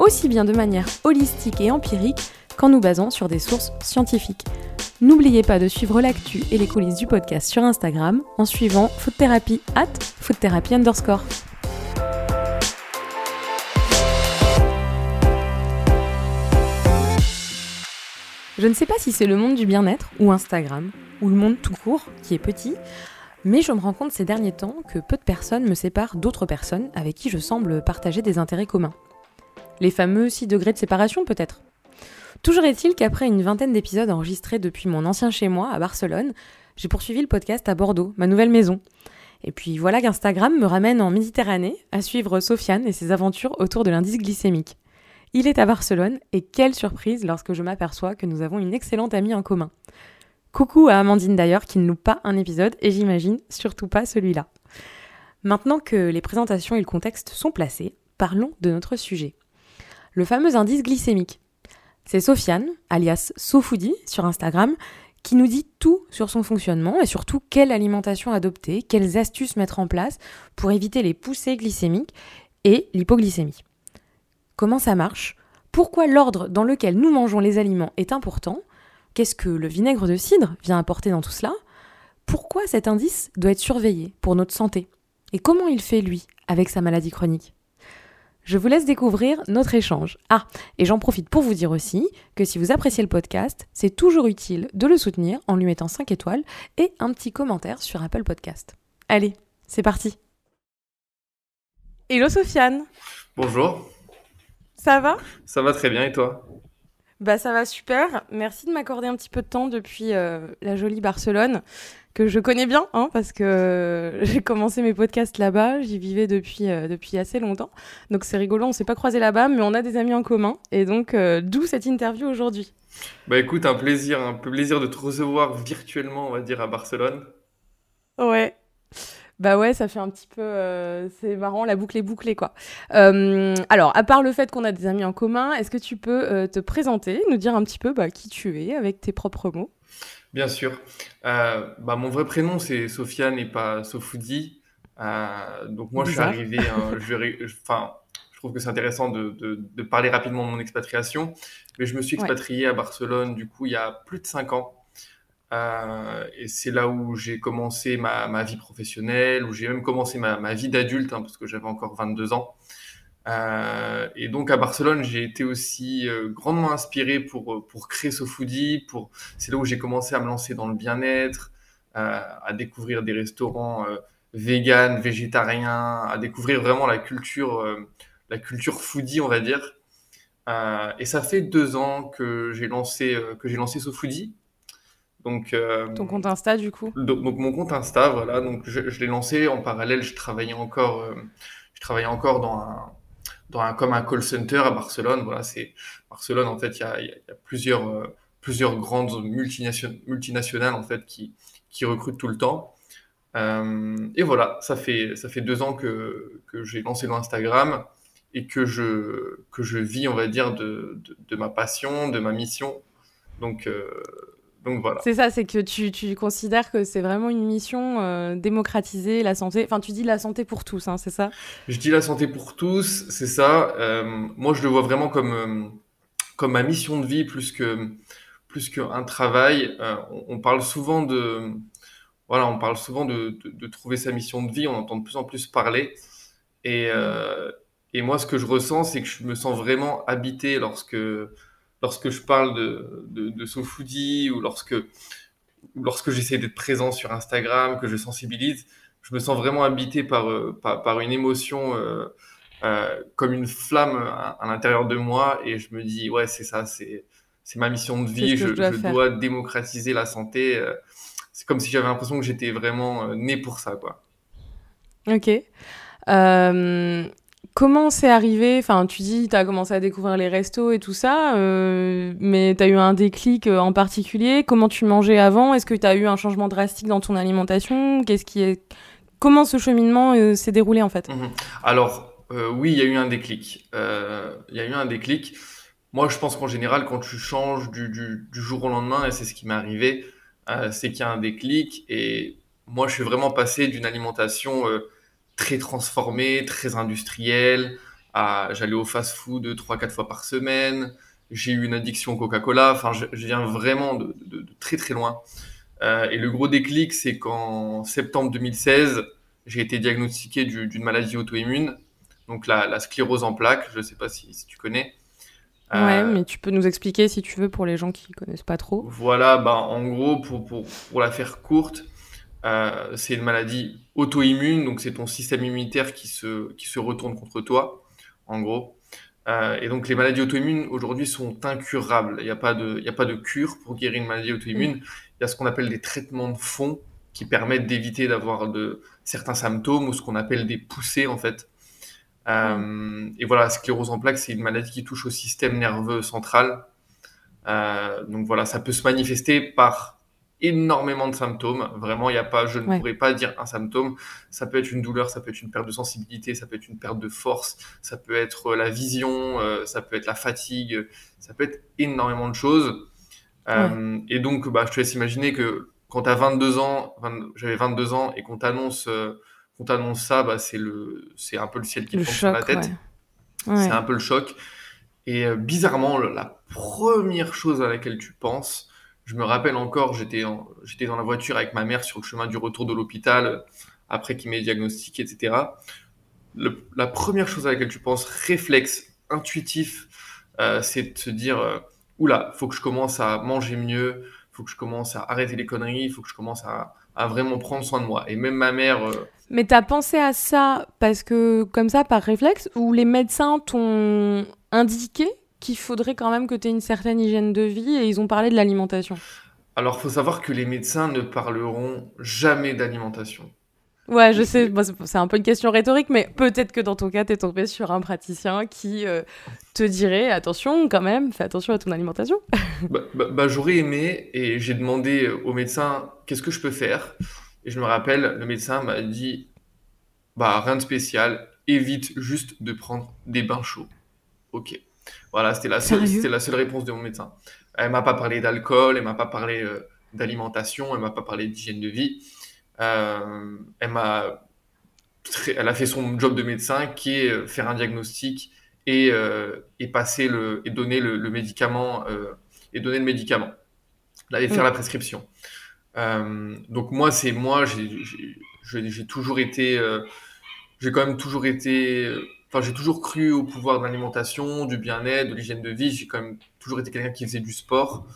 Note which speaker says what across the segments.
Speaker 1: aussi bien de manière holistique et empirique qu'en nous basant sur des sources scientifiques. N'oubliez pas de suivre l'actu et les coulisses du podcast sur Instagram en suivant Food Therapy at Food Therapy underscore. Je ne sais pas si c'est le monde du bien-être ou Instagram, ou le monde tout court qui est petit, mais je me rends compte ces derniers temps que peu de personnes me séparent d'autres personnes avec qui je semble partager des intérêts communs. Les fameux 6 degrés de séparation peut-être Toujours est-il qu'après une vingtaine d'épisodes enregistrés depuis mon ancien chez moi à Barcelone, j'ai poursuivi le podcast à Bordeaux, ma nouvelle maison. Et puis voilà qu'Instagram me ramène en Méditerranée à suivre Sofiane et ses aventures autour de l'indice glycémique. Il est à Barcelone et quelle surprise lorsque je m'aperçois que nous avons une excellente amie en commun. Coucou à Amandine d'ailleurs qui ne loupe pas un épisode et j'imagine surtout pas celui-là. Maintenant que les présentations et le contexte sont placés, parlons de notre sujet. Le fameux indice glycémique. C'est Sofiane, alias Sofoodi sur Instagram, qui nous dit tout sur son fonctionnement et surtout quelle alimentation adopter, quelles astuces mettre en place pour éviter les poussées glycémiques et l'hypoglycémie. Comment ça marche? Pourquoi l'ordre dans lequel nous mangeons les aliments est important? Qu'est-ce que le vinaigre de cidre vient apporter dans tout cela? Pourquoi cet indice doit être surveillé pour notre santé? Et comment il fait, lui, avec sa maladie chronique? Je vous laisse découvrir notre échange. Ah, et j'en profite pour vous dire aussi que si vous appréciez le podcast, c'est toujours utile de le soutenir en lui mettant 5 étoiles et un petit commentaire sur Apple Podcast. Allez, c'est parti. Hello Sofiane.
Speaker 2: Bonjour.
Speaker 1: Ça va?
Speaker 2: Ça va très bien et toi?
Speaker 1: Bah ça va super. Merci de m'accorder un petit peu de temps depuis euh, la jolie Barcelone que je connais bien, hein, parce que j'ai commencé mes podcasts là-bas, j'y vivais depuis, euh, depuis assez longtemps. Donc c'est rigolo, on s'est pas croisé là-bas, mais on a des amis en commun. Et donc, euh, d'où cette interview aujourd'hui.
Speaker 2: Bah écoute, un plaisir, un plaisir de te recevoir virtuellement, on va dire, à Barcelone.
Speaker 1: Ouais. Bah ouais, ça fait un petit peu... Euh, c'est marrant, la boucle est bouclée, quoi. alors, à part le fait qu'on a des amis en commun, est-ce que tu peux te présenter, nous dire un petit peu bah, qui tu es avec tes propres mots?
Speaker 2: Bien sûr. Euh, bah, mon vrai prénom, c'est Sofiane et pas Sofoudi. Euh, donc moi, je suis arrivé, hein, je, enfin, je trouve que c'est intéressant de, de, parler rapidement de mon expatriation. Mais je me suis expatrié à Barcelone, du coup, il y a plus de cinq ans. Euh, et c'est là où j'ai commencé ma, ma, vie professionnelle, où j'ai même commencé ma, ma vie d'adulte, hein, parce que j'avais encore 22 ans. Euh, et donc à Barcelone, j'ai été aussi euh, grandement inspiré pour euh, pour créer ce foodie. Pour c'est là où j'ai commencé à me lancer dans le bien-être, à découvrir des restaurants vegan, végétariens, à découvrir vraiment la culture la culture foodie, on va dire. et ça fait deux ans que j'ai lancé que j'ai lancé ce foodie.
Speaker 1: Donc, Ton compte Insta, du coup?
Speaker 2: donc, donc, mon compte Insta, voilà. Donc, je, je l'ai lancé en parallèle. Je travaillais encore, je travaillais encore dans un, dans un, comme un call center à Barcelone. Voilà, c'est Barcelone en fait, il y a, y a, plusieurs euh, plusieurs grandes multinationales, multinationales en fait qui qui recrutent tout le temps. Euh, et voilà, ça fait ça fait deux ans que que j'ai lancé l'Instagram et que je que je vis, on va dire, de de, de ma passion, de ma mission. Donc euh, donc voilà.
Speaker 1: C'est ça, c'est que tu, tu, considères que c'est vraiment une mission euh, démocratiser la santé. Enfin, tu dis la santé pour tous, hein, c'est ça?
Speaker 2: Je dis la santé pour tous, c'est ça. Euh, moi, je le vois vraiment comme, euh, comme ma mission de vie plus que plus qu'un travail. Euh, on, on, parle souvent de voilà, on parle souvent de, de, de, trouver sa mission de vie. On entend de plus en plus parler. Et, et moi, ce que je ressens, c'est que je me sens vraiment habité lorsque lorsque je parle de, de, de SoFoodie ou lorsque, lorsque j'essaie d'être présent sur Instagram, que je sensibilise, je me sens vraiment habité par, euh, par, par une émotion euh, euh, comme une flamme à, à l'intérieur de moi et je me dis, ouais, c'est ça, c'est, c'est ma mission de vie, je, je, dois, je dois, démocratiser la santé. C'est comme si j'avais l'impression que j'étais vraiment né pour ça, quoi.
Speaker 1: Ok. Euh, comment c'est arrivé? Enfin, tu dis, tu as commencé à découvrir les restos et tout ça, euh, mais tu as eu un déclic euh, en particulier Comment tu mangeais avant? Est-ce que tu as eu un changement drastique dans ton alimentation? Qu'est-ce qui est... Comment ce cheminement euh, s'est déroulé en fait?
Speaker 2: Mhm. Alors, oui, il y a eu un déclic. Il y a eu un déclic. Moi, je pense qu'en général, quand tu changes du, du, du, jour au lendemain, et c'est ce qui m'est arrivé, c'est qu'il y a un déclic. Et moi, je suis vraiment passé d'une alimentation très transformé, très industriel. J'allais au fast-food 3-4 fois par semaine. J'ai eu une addiction Coca-Cola. Enfin, je, viens vraiment de, très très loin. Euh, et le gros déclic, c'est qu'en septembre 2016, j'ai été diagnostiqué d'une maladie auto-immune, donc la, sclérose en plaques. Je ne sais pas si, tu connais.
Speaker 1: Ouais, euh, mais tu peux nous expliquer si tu veux pour les gens qui connaissent pas trop.
Speaker 2: Voilà, bah, en gros, pour, pour, pour la faire courte, euh, c'est une maladie auto-immune, donc c'est ton système immunitaire qui se, qui se retourne contre toi, en gros. Euh, et donc les maladies auto-immunes aujourd'hui sont incurables. Il n'y a, pas de, a pas de cure pour guérir une maladie auto-immune. Il y a ce qu'on appelle des traitements de fond qui permettent d'éviter d'avoir de, certains symptômes ou ce qu'on appelle des poussées en fait. Euh, et voilà, la sclérose en plaques, c'est une maladie qui touche au système nerveux central. donc voilà, ça peut se manifester par énormément de symptômes. Vraiment, il a pas, je ne pourrais pas dire un symptôme. Ça peut être une douleur, ça peut être une perte de sensibilité, ça peut être une perte de force, ça peut être la vision, euh, ça peut être la fatigue, ça peut être énormément de choses. Euh, et donc, bah, je te laisse imaginer que quand tu as 22 ans, j'avais 22 ans et qu'on t'annonce, euh, qu'on t'annonce ça, bah, c'est le, c'est un peu le ciel qui tombe sur la tête. C'est un peu le choc. Et bizarrement, la première chose à laquelle tu penses, je me rappelle encore, j'étais dans la voiture avec ma mère sur le chemin du retour de l'hôpital euh, après qu'il m'ait diagnostiqué, etc. la première chose à laquelle tu penses, réflexe intuitif, euh, c'est de se dire euh, oula, faut que je commence à manger mieux, faut que je commence à arrêter les conneries, faut que je commence à, vraiment prendre soin de moi. Et même ma mère.
Speaker 1: Mais t'as pensé à ça parce que, comme ça, par réflexe, ou les médecins t'ont indiqué qu'il faudrait quand même que tu aies une certaine hygiène de vie et ils ont parlé de l'alimentation.
Speaker 2: Alors, il faut savoir que les médecins ne parleront jamais d'alimentation.
Speaker 1: Ouais, je sais, c'est un peu une question rhétorique, mais peut-être que dans ton cas, tu es tombé sur un praticien qui euh, te dirait attention quand même, fais attention à ton alimentation.
Speaker 2: bah, bah, bah, J'aurais aimé et j'ai demandé au médecin qu'est-ce que je peux faire? Et je me rappelle, le médecin m'a dit bah rien de spécial, évite juste de prendre des bains chauds. Ok. Voilà, c'était la, seule, c'était la seule réponse de mon médecin. Elle m'a pas parlé d'alcool, elle m'a pas parlé euh, d'alimentation, elle m'a pas parlé d'hygiène de vie. Euh, elle m'a, elle a fait son job de médecin qui est euh, faire un diagnostic et, et passer le et donner le, médicament et donner le médicament, là et faire mm. la prescription. donc moi c'est moi j'ai toujours été j'ai quand même toujours été Enfin, j'ai toujours cru au pouvoir de l'alimentation, du bien-être, de l'hygiène de vie. J'ai quand même toujours été quelqu'un qui faisait du sport.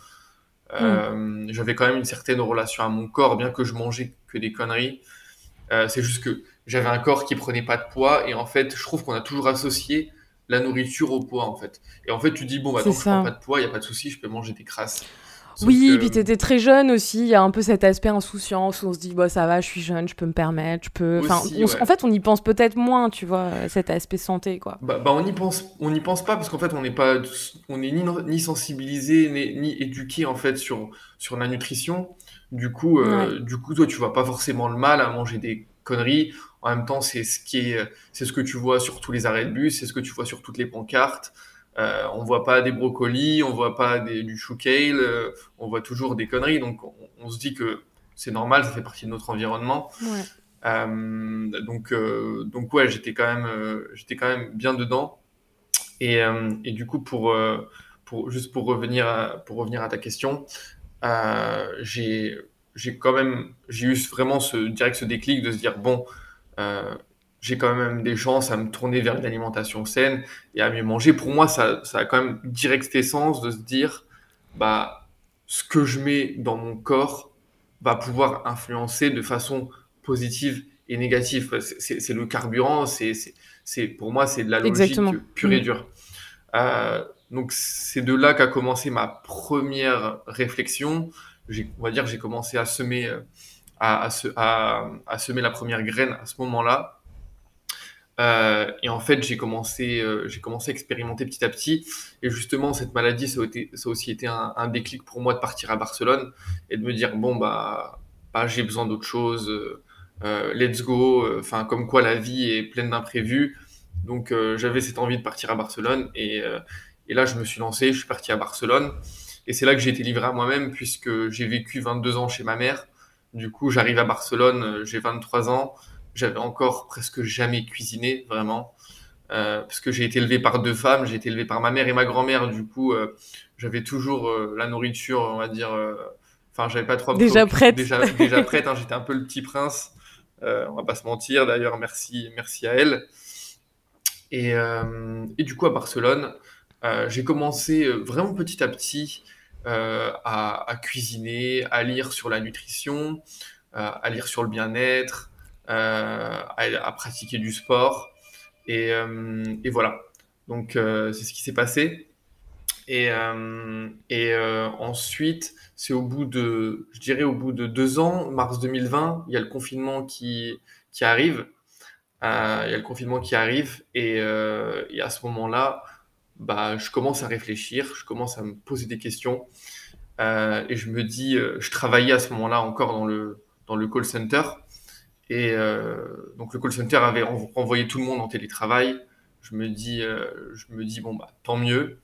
Speaker 2: Euh, mm. J'avais quand même une certaine relation à mon corps, bien que je mangeais que des conneries. Euh, c'est juste que j'avais un corps qui prenait pas de poids et en fait, je trouve qu'on a toujours associé la nourriture au poids en fait. Et en fait, tu dis bon, bah, tant que je prends pas de poids, il y a pas de souci, je peux manger des crasses
Speaker 1: oui, et puis tu étais très jeune aussi, il y a un peu cet aspect insouciance où on se dit bah ça va, je suis jeune, je peux me permettre, je peux enfin en fait, on y pense peut-être moins, tu vois, cet aspect santé quoi.
Speaker 2: Bah, bah on n'y pense on pense pas parce qu'en fait, on n'est pas on est ni, ni sensibilisé ni, ni, éduqué en fait sur sur la nutrition. Du coup euh, du coup toi tu vois pas forcément le mal à manger des conneries. En même temps, c'est ce qui est c'est ce que tu vois sur tous les arrêts de bus, c'est ce que tu vois sur toutes les pancartes. Euh, on voit pas des brocolis, on voit pas du chou kale, euh, on voit toujours des conneries. Donc on, se dit que c'est normal, ça fait partie de notre environnement. Euh, donc donc ouais, j'étais quand même j'étais quand même bien dedans. Et, du coup pour pour juste pour revenir à, pour revenir à ta question, j'ai j'ai quand même j'ai eu vraiment ce direct ce déclic de se dire bon j'ai quand même des chances à me tourner vers une alimentation saine et à mieux manger. Pour moi, ça, ça a quand même direct essence de se dire, bah, ce que je mets dans mon corps va pouvoir influencer de façon positive et négative. C'est le carburant, c'est pour moi, c'est de la logique pure et mm. dure. Euh, donc, c'est de là qu'a commencé ma première réflexion. On va dire j'ai commencé à semer, à, à, à, semer la première graine à ce moment-là. Euh, et en fait, j'ai commencé, euh, j'ai commencé à expérimenter petit à petit. Et justement, cette maladie, ça a, été, ça a aussi été un, un, déclic pour moi de partir à Barcelone et de me dire bon bah, bah j'ai besoin d'autre chose. Euh, let's go. Enfin, comme quoi la vie est pleine d'imprévus. Donc, j'avais cette envie de partir à Barcelone et, et là, je me suis lancé. Je suis parti à Barcelone et c'est là que j'ai été livré à moi-même puisque j'ai vécu 22 ans chez ma mère. Du coup, j'arrive à Barcelone, j'ai 23 ans j'avais encore presque jamais cuisiné, vraiment. Euh, parce que j'ai été élevé par deux femmes, j'ai été élevé par ma mère et ma grand-mère, du coup, euh, j'avais toujours euh, la nourriture, on va dire. Enfin, j'avais pas trop.
Speaker 1: Déjà prête.
Speaker 2: Déjà, déjà prête. Hein, j'étais un peu le petit prince. on va pas se mentir. D'ailleurs, merci, merci à elle. Et, et du coup, à Barcelone, j'ai commencé vraiment petit à petit à, à, cuisiner, à lire sur la nutrition, à lire sur le bien-être. Euh, à, pratiquer du sport. Et, euh, voilà. Donc, euh, c'est ce qui s'est passé. Et, ensuite, c'est au bout de, je dirais au bout de deux ans, mars 2020, il y a le confinement qui, qui arrive. il y a le confinement qui arrive et, et à ce moment-là, bah, je commence à réfléchir, je commence à me poser des questions et je me dis, je travaillais à ce moment-là encore dans le, dans le call center et euh, donc le call center avait renvoyé tout le monde en télétravail. Je me dis, euh, je me dis bon bah tant mieux.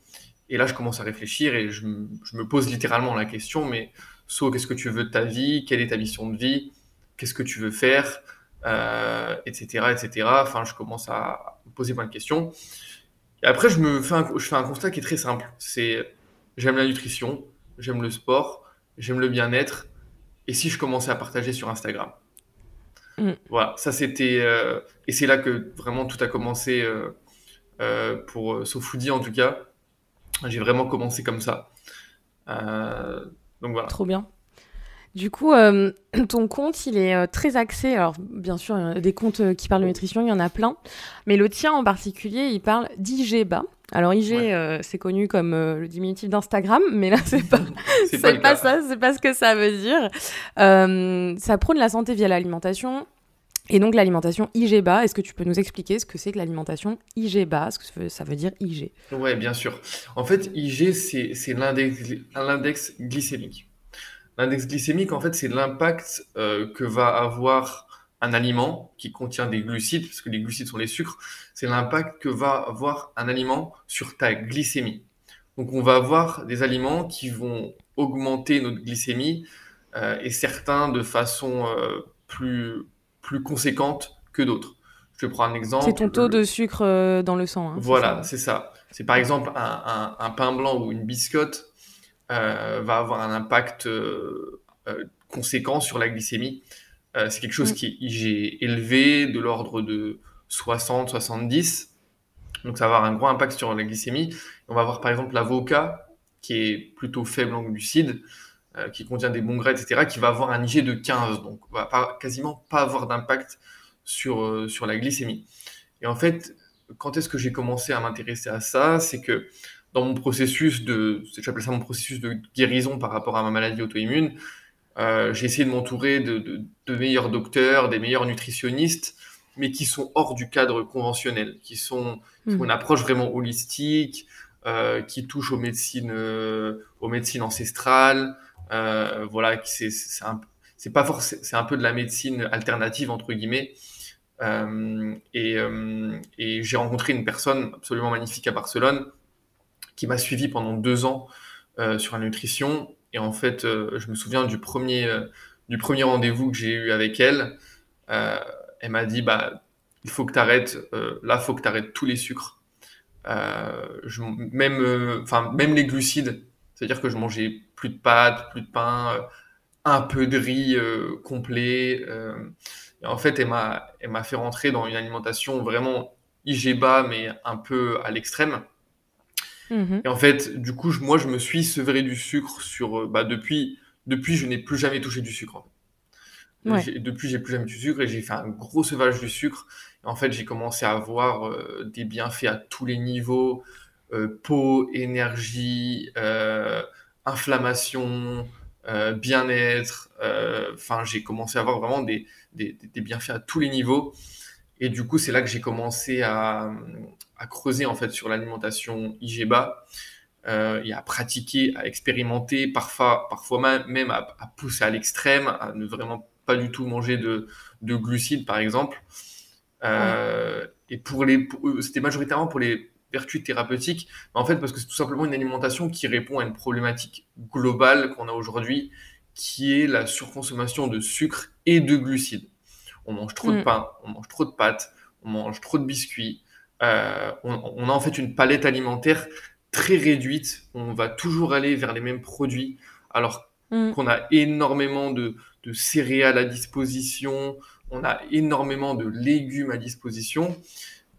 Speaker 2: Et là je commence à réfléchir et je, je me pose littéralement la question mais So, qu'est-ce que tu veux de ta vie? Quelle est ta mission de vie? Qu'est-ce que tu veux faire? Euh, Etc. Etc. Enfin je commence à poser plein de questions. Et après je me fais un, je fais un constat qui est très simple. C'est j'aime la nutrition, j'aime le sport, j'aime le bien-être. Et si je commençais à partager sur Instagram? Mm. Voilà, ça c'était. Euh, et c'est là que vraiment tout a commencé euh, euh, pour Sofoudi en tout cas. J'ai vraiment commencé comme ça. donc voilà.
Speaker 1: Trop bien. Du coup, ton compte, il est très axé. Alors, bien sûr, des comptes qui parlent de nutrition, il y en a plein. Mais le tien en particulier, il parle d'IGBA. Alors, IG, c'est connu comme le diminutif d'Instagram, mais là, c'est pas, c'est pas, pas ça, c'est pas ce que ça veut dire. ça prône la santé via l'alimentation, et donc l'alimentation IGBA, est-ce que tu peux nous expliquer ce que c'est que l'alimentation IGBA, ce que ça veut dire IG
Speaker 2: Oui, bien sûr. En fait, IG, c'est l'index glycémique. L'index glycémique, en fait, c'est l'impact euh, que va avoir un aliment qui contient des glucides, parce que les glucides sont les sucres, c'est l'impact que va avoir un aliment sur ta glycémie. Donc on va avoir des aliments qui vont augmenter notre glycémie, euh, et certains de façon euh, plus plus conséquente que d'autres. Je prends un exemple.
Speaker 1: C'est ton taux de sucre euh, dans le sang.
Speaker 2: Hein, voilà, c'est ça. C'est par exemple un, pain blanc ou une biscotte euh, va avoir un impact conséquent sur la glycémie. C'est quelque chose mm. qui est élevé, de l'ordre de 60, 70. Donc ça va avoir un gros impact sur la glycémie. On va avoir par exemple l'avocat qui est plutôt faible en glucides. Euh, qui contient des bons gras, etc., qui va avoir un IG de 15, donc va pas, quasiment pas avoir d'impact sur, euh, sur la glycémie. Et en fait, quand est-ce que j'ai commencé à m'intéresser à ça? C'est que dans mon processus de, j'appelle ça mon processus de guérison par rapport à ma maladie auto-immune, euh, j'ai essayé de m'entourer de, de, de, meilleurs docteurs, des meilleurs nutritionnistes, mais qui sont hors du cadre conventionnel, qui sont qui ont mmh. une approche vraiment holistique, euh, qui touchent aux médecines, euh, aux médecines ancestrales, euh, voilà, c'est c'est pas forcément, c'est un peu de la médecine alternative entre guillemets. Euh, et, euh, et j'ai rencontré une personne absolument magnifique à Barcelone qui m'a suivi pendant deux ans sur la nutrition. Et en fait, je me souviens du premier, du premier rendez-vous que j'ai eu avec elle. elle m'a dit, bah, il faut que tu arrêtes, là, il faut que tu tous les sucres. Même, enfin, même les glucides, c'est-à-dire que je mangeais plus de pâtes, plus de pain, euh, un peu de riz euh, complet. Euh. et en fait, elle m'a, elle m'a fait rentrer dans une alimentation vraiment IGBA, mais un peu à l'extrême. Mm-hmm. Et en fait, du coup, moi, je me suis sevré du sucre sur, bah, depuis, depuis, je n'ai plus jamais touché du sucre. En fait. Depuis, j'ai plus jamais du sucre et j'ai fait un gros sevrage du sucre. Et en fait, j'ai commencé à avoir des bienfaits à tous les niveaux, euh, peau, énergie, euh, inflammation, euh, bien-être. Enfin, j'ai commencé à avoir vraiment des, des, bienfaits à tous les niveaux. Et du coup, c'est là que j'ai commencé à, à, creuser en fait sur l'alimentation IGBA euh, et à pratiquer, à expérimenter, parfois, parfois même à, à pousser à l'extrême, à ne vraiment pas du tout manger de, de glucides, par exemple. Euh, Et pour les, c'était majoritairement pour les vertus thérapeutiques, mais en fait parce que c'est tout simplement une alimentation qui répond à une problématique globale qu'on a aujourd'hui, qui est la surconsommation de sucre et de glucides. On mange trop de mm. pain, on mange trop de pâtes, on mange trop de biscuits. Euh, on, on, a en fait une palette alimentaire très réduite. On va toujours aller vers les mêmes produits, alors mm. qu'on a énormément de, de, céréales à disposition, on a énormément de légumes à disposition.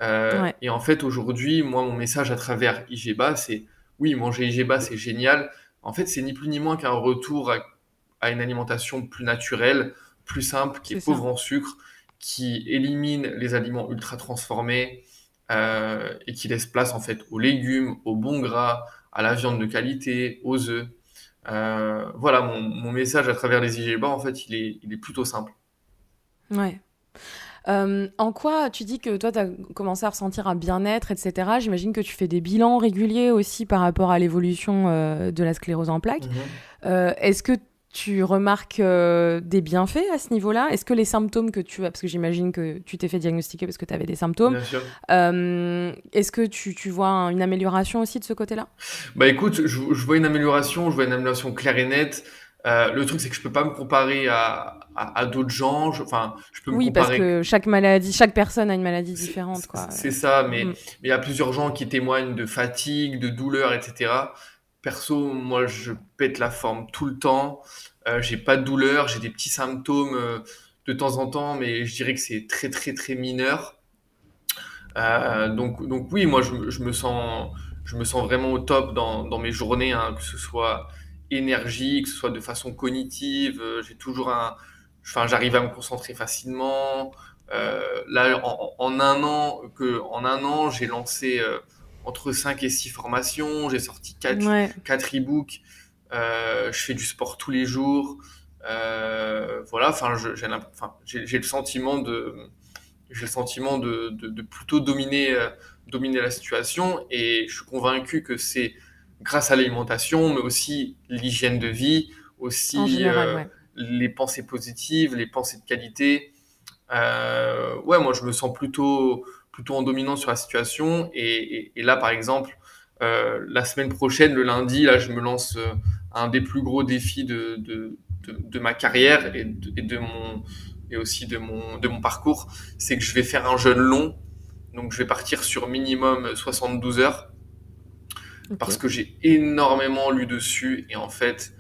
Speaker 2: Euh, Et en fait, aujourd'hui, moi, mon message à travers IGBA, c'est oui, manger IGBA, c'est génial. En fait, c'est ni plus ni moins qu'un retour à, à, une alimentation plus naturelle, plus simple, qui est, pauvre en sucre, qui élimine les aliments ultra transformés euh, et qui laisse place en fait aux légumes, aux bons gras, à la viande de qualité, aux œufs. Euh, voilà, mon, mon, message à travers les IGBA, en fait, il est, il est plutôt simple.
Speaker 1: Ouais. Euh, en quoi tu dis que toi, tu as commencé à ressentir un bien-être, etc. J'imagine que tu fais des bilans réguliers aussi par rapport à l'évolution euh, de la sclérose en plaques. Mmh. Euh, Est-ce que tu remarques euh, des bienfaits à ce niveau-là? Est-ce que les symptômes que tu as, parce que j'imagine que tu t'es fait diagnostiquer parce que tu avais des symptômes, euh, est-ce que tu, tu, vois une amélioration aussi de ce côté-là?
Speaker 2: Bah écoute, je, je, vois une amélioration, je vois une amélioration claire et nette. Euh, le truc, c'est que je peux pas me comparer à, à, à d'autres gens. Enfin, je peux me
Speaker 1: oui,
Speaker 2: comparer...
Speaker 1: parce que chaque maladie, chaque personne a une maladie différente.
Speaker 2: C'est ça, mais mm. il y a plusieurs gens qui témoignent de fatigue, de douleur, etc. Perso, moi, je pète la forme tout le temps. Euh, j'ai pas de douleur, j'ai des petits symptômes euh, de temps en temps, mais je dirais que c'est très, très, très mineur. Euh, donc, donc oui, moi, je, je, me sens, je me sens vraiment au top dans, dans mes journées, hein, que ce soit énergie, que ce soit de façon cognitive. Euh, j'ai toujours un, enfin, j'arrive à me concentrer facilement. Là, en, un an, que en un an, j'ai lancé entre 5 et 6 formations, j'ai sorti 4, ouais. 4 e-books, euh, je fais du sport tous les jours. Euh, voilà, enfin, j'ai le sentiment de, j'ai le sentiment de, de, de plutôt dominer, euh, dominer la situation et je suis convaincu que c'est grâce à l'alimentation, mais aussi l'hygiène de vie, aussi général, ouais. les pensées positives, les pensées de qualité. Ouais, moi je me sens plutôt plutôt en dominant sur la situation. Et, et, et là, par exemple, euh, la semaine prochaine, le lundi, là, je me lance euh, un des plus gros défis de, de, de, de ma carrière et de, et de, mon et aussi de mon de mon parcours, c'est que je vais faire un jeûne long. Donc, je vais partir sur minimum 72 heures okay. parce que j'ai énormément lu dessus et en fait,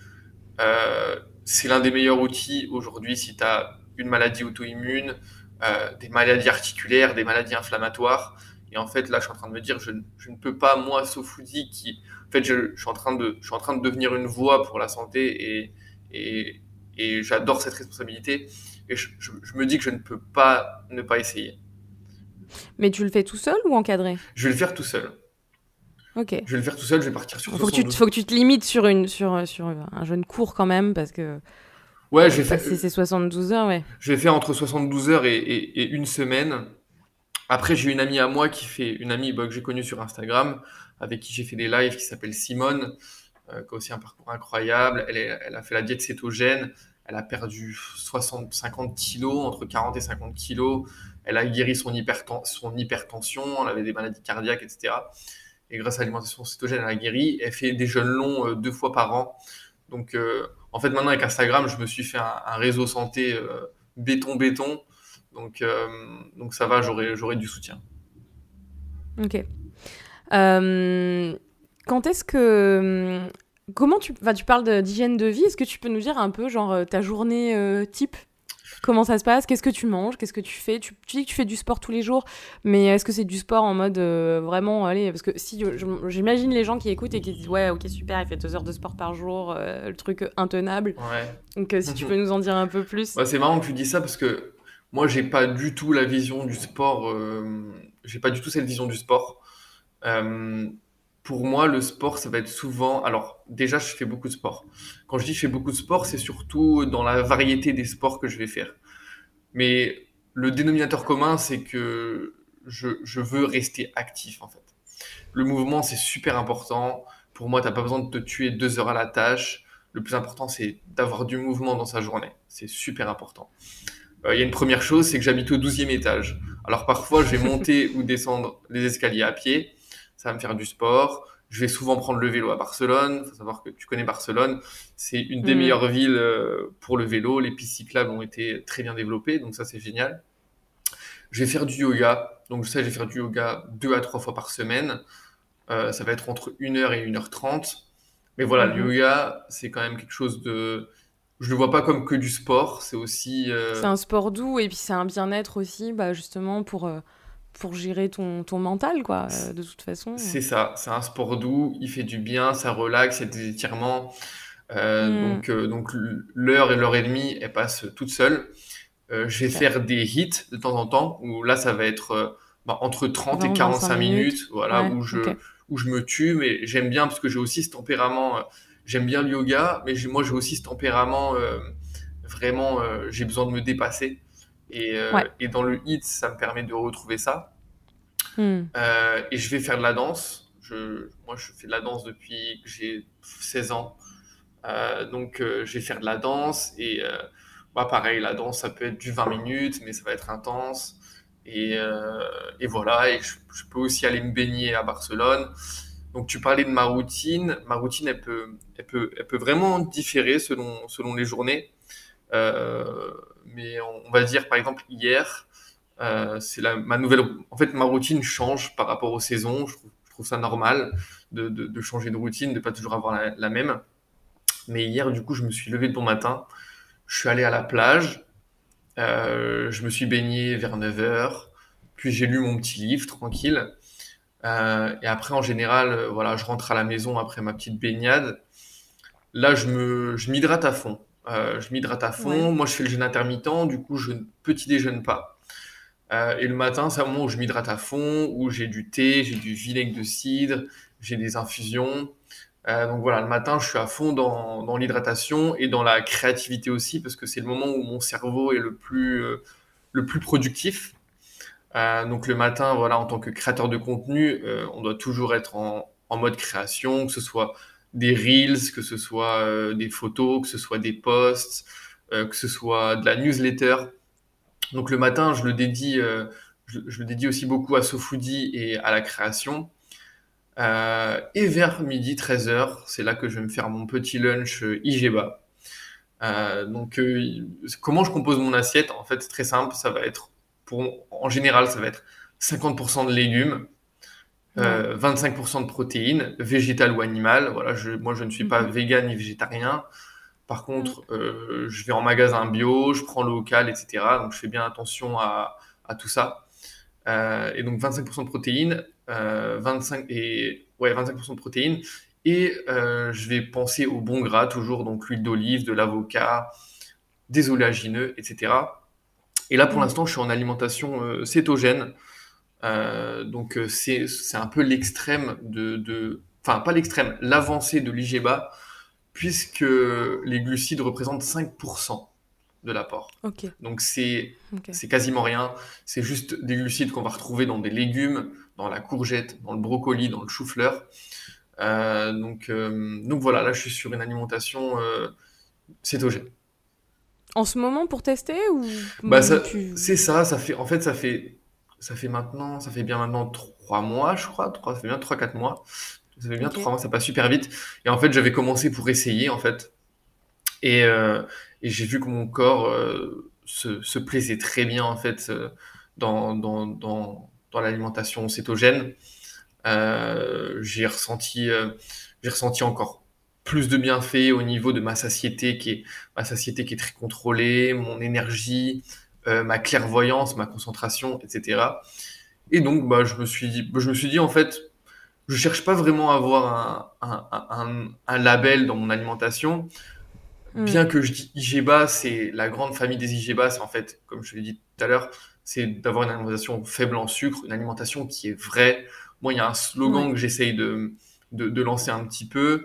Speaker 2: euh, c'est l'un des meilleurs outils aujourd'hui si tu as une maladie auto-immune, euh, des maladies articulaires, des maladies inflammatoires. Et en fait, là, je suis en train de me dire, je, je ne peux pas, moi, Sofoudi, qui, en fait, je, je, suis en train de, je suis en train de devenir une voix pour la santé et, et, et j'adore cette responsabilité. Et je, me dis que je ne peux pas ne pas essayer.
Speaker 1: Mais tu le fais tout seul ou encadré?
Speaker 2: Je vais le faire tout seul.
Speaker 1: Ok.
Speaker 2: Je vais le faire tout seul, je vais partir sur.
Speaker 1: Faut que tu, faut que tu te limites sur une, sur, sur un jeune court quand même, parce que.
Speaker 2: Ouais, vais faire.
Speaker 1: Si c'est 72 heures, ouais.
Speaker 2: Je vais faire entre 72 heures et, et, et une semaine. Après, j'ai une amie à moi qui fait, une amie bah, que j'ai connue sur Instagram, avec qui j'ai fait des lives, qui s'appelle Simone, euh, qui a aussi un parcours incroyable. Elle, est, elle a fait la diète cétogène. Elle a perdu 60, 50 kilos, entre 40 et 50 kilos. Elle a guéri son, hyperten son hypertension, elle avait des maladies cardiaques, etc. Et grâce à l'alimentation cétogène, elle a guéri. Elle fait des jeûnes longs euh, deux fois par an. Donc, euh, en fait, maintenant, avec Instagram, je me suis fait un, réseau santé euh, béton-béton. Donc, euh, donc, ça va, j'aurai du soutien.
Speaker 1: Ok. Euh, quand est-ce que. Comment tu. Enfin, tu parles d'hygiène de, vie. Est-ce que tu peux nous dire un peu, genre, ta journée type? Comment ça se passe Qu'est-ce que tu manges Qu'est-ce que tu fais tu, tu, dis que tu fais du sport tous les jours, mais est-ce que c'est du sport en mode euh, vraiment, allez, parce que si j'imagine les gens qui écoutent et qui disent ouais, ok super, il fait deux heures de sport par jour, euh, le truc intenable.
Speaker 2: Ouais.
Speaker 1: Donc euh, si tu peux nous en dire un peu plus.
Speaker 2: Ouais, c'est marrant que tu dis ça parce que moi j'ai pas du tout la vision du sport, j'ai pas du tout cette vision du sport. Pour moi, le sport, ça va être souvent. Alors, déjà, je fais beaucoup de sport. Quand je dis je fais beaucoup de sport, c'est surtout dans la variété des sports que je vais faire. Mais le dénominateur commun, c'est que je, je, veux rester actif en fait. Le mouvement, c'est super important. Pour moi, tu n'as pas besoin de te tuer deux heures à la tâche. Le plus important, c'est d'avoir du mouvement dans sa journée. C'est super important. Euh, il y a une première chose, c'est que j'habite au 12e étage. Alors parfois, je vais monter ou descendre les escaliers à pied. Ça va me faire du sport. Je vais souvent prendre le vélo à Barcelone. Il faut savoir que tu connais Barcelone. C'est une des mm. meilleures villes euh, pour le vélo. Les pistes cyclables ont été très bien développées. Donc ça, c'est génial. Je vais faire du yoga. Donc je sais, je vais faire du yoga deux à trois fois par semaine. Euh, ça va être entre 1h et 1h30. Mais voilà, le mm-hmm. yoga, c'est quand même quelque chose de je le vois pas comme que du sport, c'est aussi.
Speaker 1: Euh, c'est un sport doux et puis c'est un bien-être aussi, bah, justement pour euh, pour gérer ton, ton mental, quoi. Euh, de toute façon.
Speaker 2: C'est ça, c'est un sport doux, il fait du bien, ça relaxe, il y a des étirements. Mm. Donc donc l'heure et l'heure et demie, elle passe toute seule. je vais faire des hits de temps en temps où là ça va être bah, entre 30 et 45 minutes, voilà, où je où je me tue, mais j'aime bien parce que j'ai aussi ce tempérament j'aime bien le yoga, mais moi j'ai aussi ce tempérament euh, vraiment, euh, j'ai besoin de me dépasser. Et, euh, et, dans le hit, ça me permet de retrouver ça. Hmm. et je vais faire de la danse. Je, moi, je fais de la danse depuis que j'ai 16 ans. donc, je vais faire de la danse. Et bah, pareil, la danse, ça peut être du 20 minutes, mais ça va être intense. Et, et voilà, et je, je, peux aussi aller me baigner à Barcelone. Donc tu parlais de ma routine. Ma routine, elle peut, elle peut, elle peut vraiment différer selon, selon les journées. Euh, mais on, va dire, par exemple, hier, euh, c'est ma nouvelle. En fait, ma routine change par rapport aux saisons. Je trouve, ça normal de, changer de routine, de pas toujours avoir la, même. Mais hier, du coup, je me suis levé de bon matin. Je suis allé à la plage. Euh, je me suis baigné vers 9h. Puis j'ai lu mon petit livre tranquille. Euh, et après, en général, voilà, je rentre à la maison après ma petite baignade. Là, je me, je m'hydrate à fond. Euh, je m'hydrate à fond. Moi, je fais le jeûne intermittent. Du coup, je ne petit déjeune pas. Euh, et le matin, c'est un moment où je m'hydrate à fond, où j'ai du thé, j'ai du vinaigre de cidre, j'ai des infusions. Euh, donc voilà, le matin, je suis à fond dans, dans l'hydratation et dans la créativité aussi, parce que c'est le moment où mon cerveau est le plus, le plus productif. Euh, donc le matin, voilà, en tant que créateur de contenu, on doit toujours être en, en, mode création, que ce soit des reels, que ce soit euh, des photos, que ce soit des posts, euh, que ce soit de la newsletter. Donc le matin, je le dédie, je, je, le dédie aussi beaucoup à SoFoodie et à la création. et vers midi 13h, c'est là que je vais me faire mon petit lunch IGBA. donc comment je compose mon assiette? En fait, c'est très simple, ça va être en général, ça va être 50% de légumes, 25% euh, de protéines, végétales ou animales. Voilà, je, moi, je ne suis pas mhm. vegan ni végétarien. Par contre, mhm. euh, je vais en magasin bio, je prends local, etc. Donc, je fais bien attention à, tout ça. Euh, et donc, 25% de protéines, 25 et ouais, 25% de protéines. Et je vais penser au bon gras toujours, donc l'huile d'olive, de l'avocat, des oléagineux, etc. Et là, pour mm. l'instant, je suis en alimentation cétogène. Euh, donc, euh, c'est un peu l'extrême de, Enfin, pas l'extrême, l'avancée de l'IGBA, puisque les glucides représentent 5% de l'apport. Donc, c'est c'est quasiment rien. C'est juste des glucides qu'on va retrouver dans des légumes, dans la courgette, dans le brocoli, dans le chou-fleur. donc, donc voilà, là, je suis sur une alimentation cétogène.
Speaker 1: En ce moment pour tester ou
Speaker 2: bah c'est ça, ça fait en fait ça fait ça fait maintenant, ça fait bien maintenant trois mois, je crois, trois, ça fait bien trois quatre mois. Ça fait bien trois mois, ça passe super vite. Et en fait, j'avais commencé pour essayer en fait, et, euh, et j'ai vu que mon corps euh, se, se, plaisait très bien en fait euh, dans dans dans, dans l'alimentation cétogène. j'ai ressenti j'ai ressenti encore plus de bienfaits au niveau de ma satiété qui est ma satiété qui est très contrôlée, mon énergie, euh, ma clairvoyance, ma concentration, etc. Et donc, bah, je me suis dit, je me suis dit en fait, je cherche pas vraiment à avoir un, un, un, label dans mon alimentation. Hmm. Bien que je dis IGBA, c'est la grande famille des IGBA, c'est en fait, comme je l'ai dit tout à l'heure, c'est d'avoir une alimentation faible en sucre, une alimentation qui est vraie. Moi, il y a un slogan que j'essaye de, de, de, lancer un petit peu,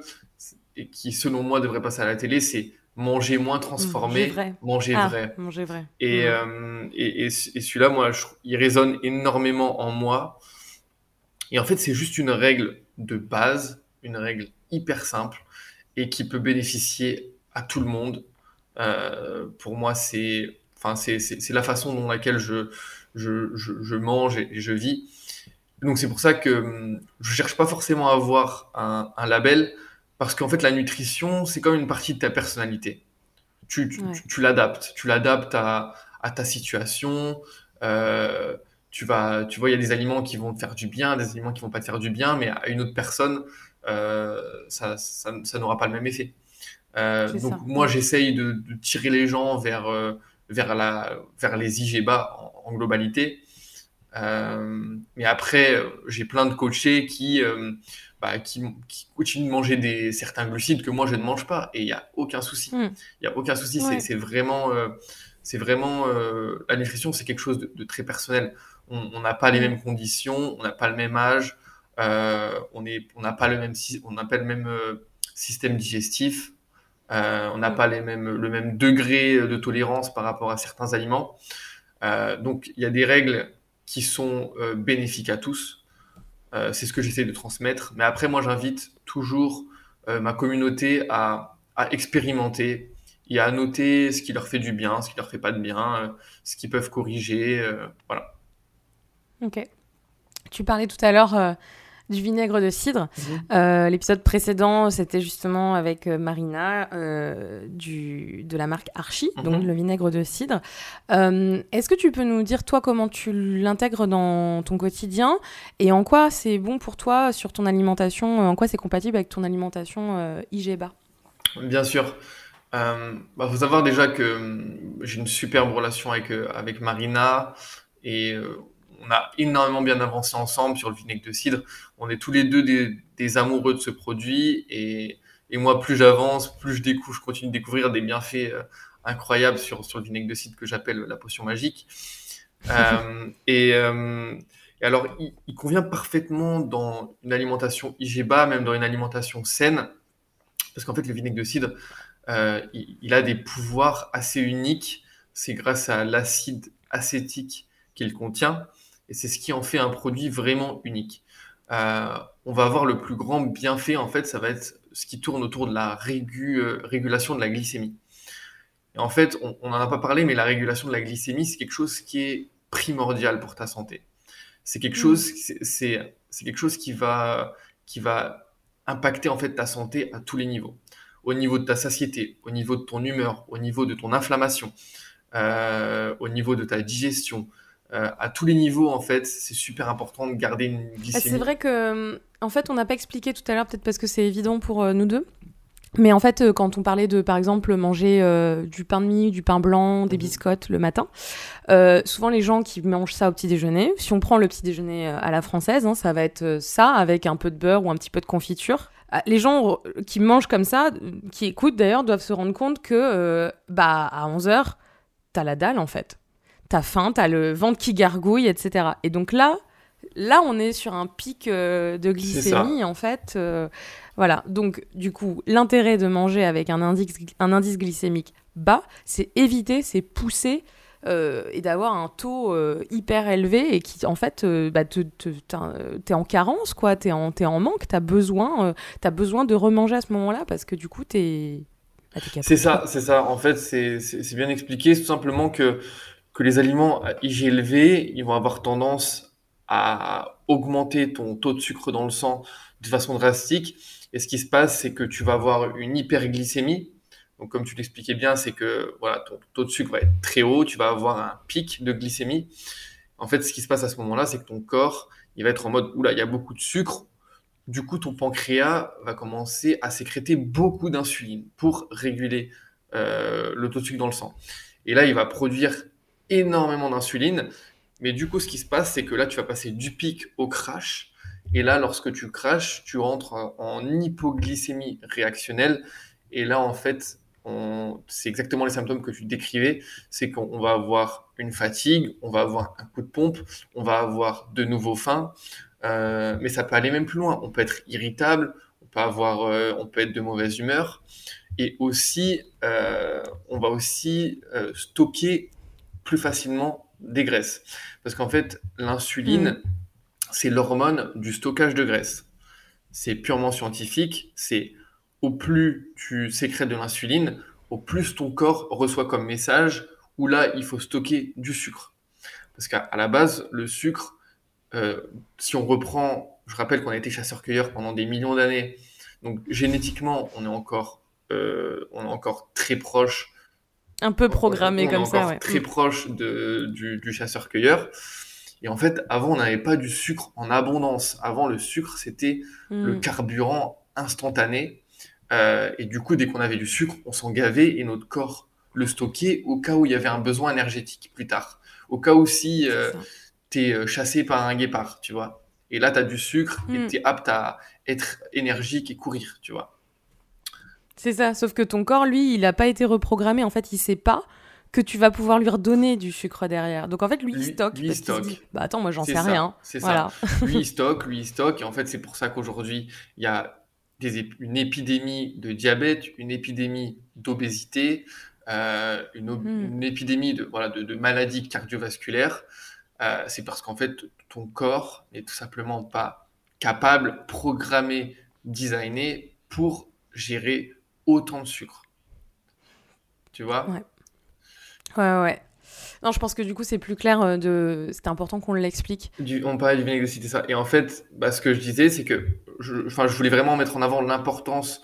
Speaker 2: et qui selon moi devrait passer à la télé, c'est manger moins transformé, manger
Speaker 1: ah,
Speaker 2: vrai.
Speaker 1: Manger vrai.
Speaker 2: Et, euh, et, et, celui-là, moi, il résonne énormément en moi. Et en fait, c'est juste une règle de base, une règle hyper simple et qui peut bénéficier à tout le monde. Euh, pour moi, c'est enfin, c'est la façon dont laquelle je, je, je, mange et, je vis. Donc c'est pour ça que hum, je cherche pas forcément à avoir un, un label, parce qu'en fait la nutrition, c'est comme une partie de ta personnalité. Tu, tu, tu, l'adaptes, tu l'adaptes à, à, ta situation. Euh, tu vas, tu vois, il y a des aliments qui vont te faire du bien, des aliments qui vont pas te faire du bien, mais à une autre personne, euh, ça, ça, ça n'aura pas le même effet. Euh, donc moi, j'essaye de, de, tirer les gens vers vers la vers les IGBA en, en globalité. Mais après, j'ai plein de coachés qui bah, qui, qui, continuent de manger des certains glucides que moi je ne mange pas et il y a aucun souci. Hmm. Il y a aucun souci. C'est vraiment c'est vraiment la nutrition, c'est quelque chose de, de, très personnel. On n'a pas les hmm. mêmes conditions, on n'a pas le même âge, euh, on n'a pas le même on n'a pas le même système digestif. Euh, on n'a mm. pas les mêmes, le même degré de tolérance par rapport à certains aliments. Euh, donc il y a des règles qui sont euh, bénéfiques à tous. C'est ce que j'essaie de transmettre. Mais après, moi, j'invite toujours ma communauté à, à, expérimenter et à noter ce qui leur fait du bien, ce qui leur fait pas de bien, ce qu'ils peuvent corriger. voilà.
Speaker 1: Ok. Tu parlais tout à l'heure du vinaigre de cidre. Mhm. Euh, l'épisode précédent, c'était justement avec euh, Marina euh, du, de la marque Archie, mhm. donc le vinaigre de cidre. Est-ce que tu peux nous dire, toi, comment tu l'intègres dans ton quotidien et en quoi c'est bon pour toi sur ton alimentation, en quoi c'est compatible avec ton alimentation IGBA
Speaker 2: Bien sûr. Il bah, faut savoir déjà que j'ai une superbe relation avec, avec Marina et on a énormément bien avancé ensemble sur le vinaigre de cidre. On est tous les deux des, amoureux de ce produit et, moi, plus j'avance, plus je découvre, je continue de découvrir des bienfaits euh, incroyables sur, sur le vinaigre de cidre que j'appelle la potion magique. Euh, et, euh, et, alors, il, convient parfaitement dans une alimentation IGBA, même dans une alimentation saine, parce qu'en fait, le vinaigre de cidre, il, il, a des pouvoirs assez uniques. C'est grâce à l'acide acétique qu'il contient et c'est ce qui en fait un produit vraiment unique. Euh, on va avoir le plus grand bienfait, en fait, ça va être ce qui tourne autour de la euh, régulation de la glycémie. Et en fait, on n'en a pas parlé, mais la régulation de la glycémie, c'est quelque chose qui est primordial pour ta santé. C'est quelque, mmh. chose, c'est, quelque chose qui va, qui va impacter en fait ta santé à tous les niveaux. Au niveau de ta satiété, au niveau de ton humeur, au niveau de ton inflammation, euh, au niveau de ta digestion, euh, à tous les niveaux, en fait, c'est super important de garder une ah, glycémie.
Speaker 1: C'est vrai que, euh, en fait, on n'a pas expliqué tout à l'heure, peut-être parce que c'est évident pour euh, nous deux. Mais en fait, quand on parlait de, par exemple, manger du pain de mie, du pain blanc, des mhm. biscottes le matin, souvent les gens qui mangent ça au petit déjeuner, si on prend le petit déjeuner à la française, hein, ça va être ça avec un peu de beurre ou un petit peu de confiture. Ah, les gens qui mangent comme ça, qui écoutent d'ailleurs, doivent se rendre compte que bah à 11h, t'as la dalle en fait t'as faim, t'as le ventre qui gargouille, etc. Et donc là, là, on est sur un pic euh, de glycémie, en fait. Euh, voilà. Donc, du coup, l'intérêt de manger avec un indice, un indice glycémique bas, c'est éviter, c'est pousser euh, et d'avoir un taux hyper élevé et qui, en fait, bah, t'es en carence, quoi. T'es en, en manque, t'as besoin, as besoin de remanger à ce moment-là parce que, du coup, t'es.
Speaker 2: Bah, c'est ça, c'est ça. En fait, c'est bien expliqué. C'est tout simplement que que les aliments à IG élevé, ils vont avoir tendance à augmenter ton taux de sucre dans le sang de façon drastique. Et ce qui se passe, c'est que tu vas avoir une hyperglycémie. Donc, comme tu l'expliquais bien, c'est que voilà, ton taux de sucre va être très haut, tu vas avoir un pic de glycémie. En fait, ce qui se passe à ce moment-là, c'est que ton corps, il va être en mode, oula, il y a beaucoup de sucre. Du coup, ton pancréas va commencer à sécréter beaucoup d'insuline pour réguler euh, le taux de sucre dans le sang. Et là, il va produire énormément d'insuline. Mais du coup, ce qui se passe, c'est que là, tu vas passer du pic au crash. Et là, lorsque tu crashes, tu rentres en hypoglycémie réactionnelle. Et là, en fait, c'est exactement les symptômes que tu décrivais. C'est qu'on va avoir une fatigue, on va avoir un coup de pompe, on va avoir de nouveau faim. Euh, mais ça peut aller même plus loin. On peut être irritable, on peut avoir, euh, on peut être de mauvaise humeur. Et aussi, euh, on va aussi stocker plus facilement des graisses. Parce qu'en fait, l'insuline, mm. c'est l'hormone du stockage de graisse. C'est purement scientifique. C'est au plus tu sécrètes de l'insuline, au plus ton corps reçoit comme message où là, il faut stocker du sucre. Parce qu'à la base, le sucre, euh, si on reprend, je rappelle qu'on a été chasseur-cueilleur pendant des millions d'années, donc génétiquement, on est encore, euh, on est encore très proche.
Speaker 1: Un peu programmé comme ça, ouais.
Speaker 2: Très mm. proche de, du, chasseur-cueilleur. Et en fait, avant, on n'avait pas du sucre en abondance. Avant, le sucre, c'était le mm. carburant instantané. Euh, et du coup, dès qu'on avait du sucre, on s'en gavait et notre corps le stockait au cas où il y avait un besoin énergétique plus tard. Au cas où si euh, tu es euh, chassé par un guépard, tu vois. Et là, tu as du sucre et mm. tu es apte à être énergique et courir, tu vois.
Speaker 1: C'est ça, sauf que ton corps, lui, il n'a pas été reprogrammé. En fait, il sait pas que tu vas pouvoir lui redonner du sucre derrière. Donc en fait, lui, il stocke. Lui, stocke. bah attends, moi, j'en sais rien.
Speaker 2: C'est ça. lui, il stocke, lui, il stocke. Et en fait, c'est pour ça qu'aujourd'hui, il y a des, une épidémie de diabète, une épidémie d'obésité, euh, une, hmm. une, épidémie de, voilà, de, de maladies cardiovasculaires. Euh, c'est parce qu'en fait, ton corps n'est tout simplement pas capable, programmé, designé pour gérer autant de sucre. Tu vois?
Speaker 1: Ouais. Ouais, ouais. Non, je pense que du coup, c'est plus clair. Euh, de... C'est important qu'on l'explique.
Speaker 2: On parlait du vinaigre de cité, ça. Et en fait, bah, ce que je disais, c'est que je, je voulais vraiment mettre en avant l'importance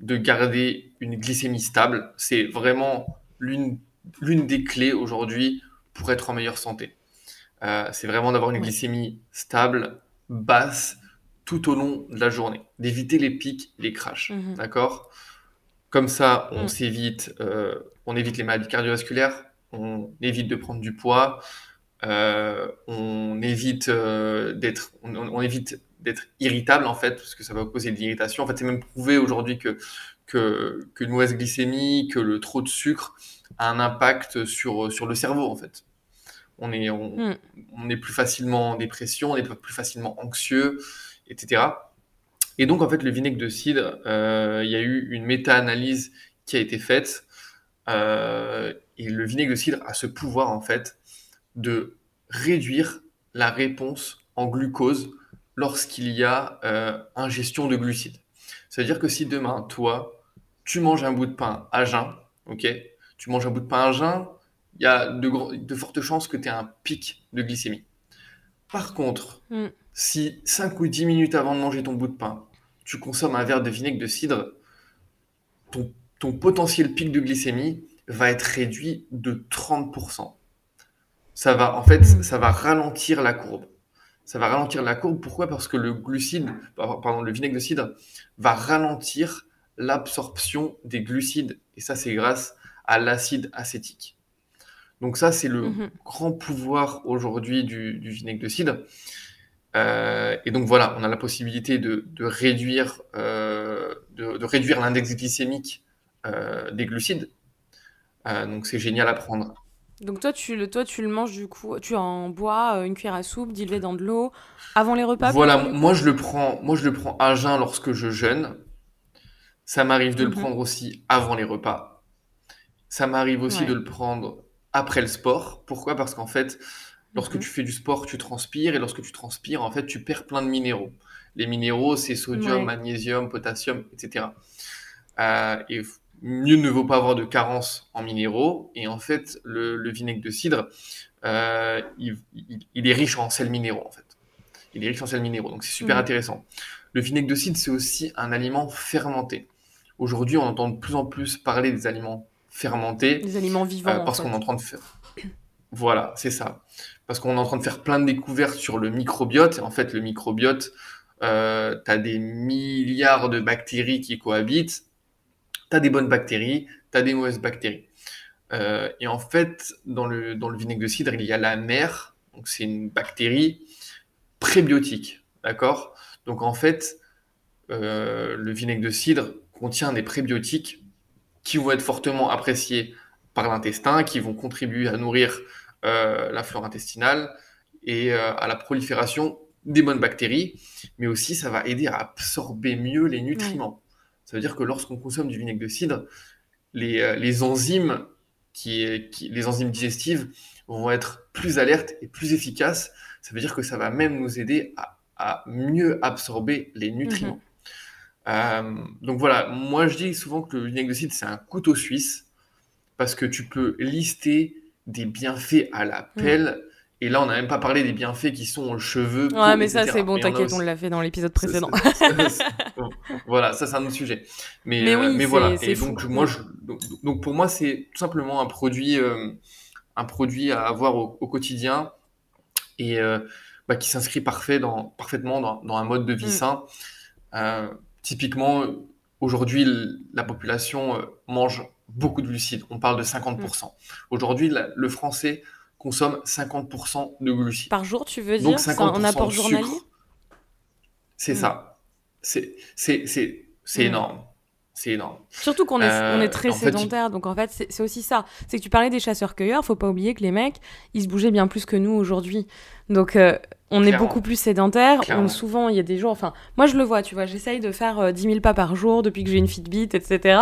Speaker 2: de garder une glycémie stable. C'est vraiment l'une des clés aujourd'hui pour être en meilleure santé. Euh, c'est vraiment d'avoir une glycémie stable, basse, tout au long de la journée. D'éviter les pics, les crashs. Mhm. D'accord? Comme ça, on mm. s'évite, euh, on évite les maladies cardiovasculaires, on évite de prendre du poids, euh, on évite d'être, on, évite d'être irritable en fait, parce que ça va causer de l'irritation. En fait, c'est même prouvé aujourd'hui que que qu'une mauvaise glycémie, que le trop de sucre a un impact sur sur le cerveau en fait on est, hmm. on, est plus facilement en dépression, on est plus facilement anxieux, etc. Et donc, en fait, le vinaigre de cidre, euh, il y a eu une méta-analyse qui a été faite. Euh, et le vinaigre de cidre a ce pouvoir, en fait, de réduire la réponse en glucose lorsqu'il y a euh, ingestion de glucides. Ça veut dire que si demain, toi, tu manges un bout de pain à jeun, ok Tu manges un bout de pain à jeun, il y a de, fortes chances que tu aies un pic de glycémie. Par contre, mm. Si 5 ou 10 minutes avant de manger ton bout de pain, tu consommes un verre de vinaigre de cidre, ton, potentiel pic de glycémie va être réduit de 30%. Ça va, en fait, mm. ça va ralentir la courbe. Ça va ralentir la courbe. Pourquoi? Parce que le glucide, pardon, le vinaigre de cidre va ralentir l'absorption des glucides. Et ça, c'est grâce à l'acide acétique. Donc ça, c'est le mhm. grand pouvoir aujourd'hui du, vinaigre de cidre. Euh, et donc voilà, on a la possibilité de, réduire, euh, de, réduire l'index glycémique euh, des glucides. donc c'est génial à prendre.
Speaker 1: Donc toi tu, le, toi, tu le manges du coup, tu en bois une cuillère à soupe, dilué dans de l'eau, avant les repas
Speaker 2: Voilà, moi je, le prends, moi je le prends à jeun lorsque je jeûne. Ça m'arrive de le mhm. prendre aussi avant les repas. Ça m'arrive aussi de le prendre après le sport. Pourquoi? Parce qu'en fait, lorsque mhm. tu fais du sport, tu transpires et lorsque tu transpires, en fait, tu perds plein de minéraux. Les minéraux, c'est sodium, magnésium, potassium, etc. Euh, et mieux ne vaut pas avoir de carence en minéraux. Et en fait, le, vinaigre de cidre, euh, il, est riche en sels minéraux, en fait. Il est riche en sels minéraux, donc c'est super mhm. intéressant. Le vinaigre de cidre, c'est aussi un aliment fermenté. Aujourd'hui, on entend de plus en plus parler des aliments fermentés.
Speaker 1: Des aliments vivants. Euh,
Speaker 2: parce qu'on est en train de faire. Voilà, c'est ça. Parce qu'on est en train de faire plein de découvertes sur le microbiote. En fait, le microbiote, euh, tu as des milliards de bactéries qui cohabitent. Tu as des bonnes bactéries, tu as des mauvaises bactéries. Euh, et en fait, dans le, dans vinaigre de cidre, il y a la mer. Donc, c'est une bactérie prébiotique. D'accord? Donc, en fait, euh, le vinaigre de cidre contient des prébiotiques qui vont être fortement appréciés par l'intestin, qui vont contribuer à nourrir euh, la flore intestinale et euh, à la prolifération des bonnes bactéries, mais aussi ça va aider à absorber mieux les nutriments. Ça veut dire que lorsqu'on consomme du vinaigre de cidre, les, euh, les enzymes qui, qui, les enzymes digestives vont être plus alertes et plus efficaces. Ça veut dire que ça va même nous aider à, à mieux absorber les nutriments. Mhm. Euh, donc voilà, moi je dis souvent que le vinaigre de cidre c'est un couteau suisse parce que tu peux lister des bienfaits à la mm. pelle. Et là, on n'a même pas parlé des bienfaits qui sont aux cheveux.
Speaker 1: Ouais, mais ça, c'est bon, t'inquiète, on l'a fait dans l'épisode précédent.
Speaker 2: voilà, ça, c'est un autre sujet. Mais, mais, oui, euh, voilà. Et donc, moi, je, donc, pour moi, c'est tout simplement un produit, euh, un produit à avoir au, quotidien et euh, bah, qui s'inscrit parfait dans, parfaitement dans, dans, un mode de vie mm. sain. typiquement, aujourd'hui, la population mange beaucoup de glucides. On parle de 50%. Mm. Aujourd'hui, le français consomme 50% de glucides.
Speaker 1: Par jour, tu veux dire? C'est un apport journalier?
Speaker 2: C'est mm. ça. C'est mm. énorme. C'est énorme.
Speaker 1: Surtout qu'on est, on est euh, très sédentaire, donc en fait, c'est aussi ça. C'est que tu parlais des chasseurs-cueilleurs, faut pas oublier que les mecs, ils se bougeaient bien plus que nous aujourd'hui. Donc, euh, on est beaucoup plus sédentaire. souvent, il y a des jours. Enfin, moi, je le vois, tu vois. J'essaye de faire 10 euh, 000 pas par jour depuis que j'ai une Fitbit, etc.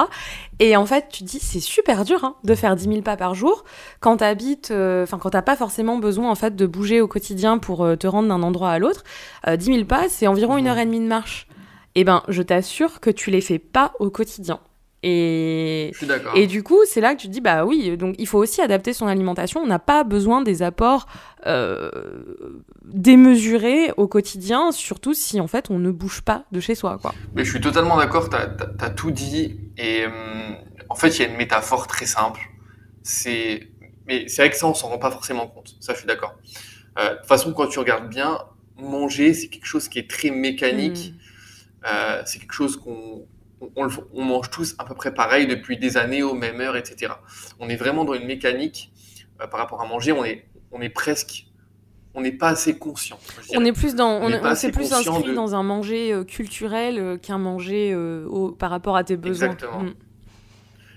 Speaker 1: Et en fait, tu te dis, c'est super dur hein, de faire 10 000 pas par jour quand t'habites. Euh, enfin, quand t'as pas forcément besoin en fait de bouger au quotidien pour euh, te rendre d'un endroit à l'autre. 10 000 pas, c'est environ une heure et demie de marche. Eh ben, je t'assure que tu les fais pas au quotidien. Et, et du coup, c'est là que tu te dis, bah oui, donc il faut aussi adapter son alimentation. On n'a pas besoin des apports euh, démesurés au quotidien, surtout si en fait on ne bouge pas de chez soi. Quoi.
Speaker 2: Mais je suis totalement d'accord, tu as, tout dit. Et hum, en fait, il y a une métaphore très simple. C'est mais c'est vrai que ça, on s'en rend pas forcément compte. Ça, je suis d'accord. Euh, de toute façon, quand tu regardes bien, manger, c'est quelque chose qui est très mécanique. Hmm. Euh, c'est quelque chose qu'on on, mange tous à peu près pareil depuis des années aux mêmes heures, etc. On est vraiment dans une mécanique euh, par rapport à manger. On est, on est presque, on n'est pas assez conscient.
Speaker 1: On est plus dans, on, s'est plus inscrit dans un manger euh, culturel qu'un manger par rapport à tes besoins.
Speaker 2: Exactement. Mm.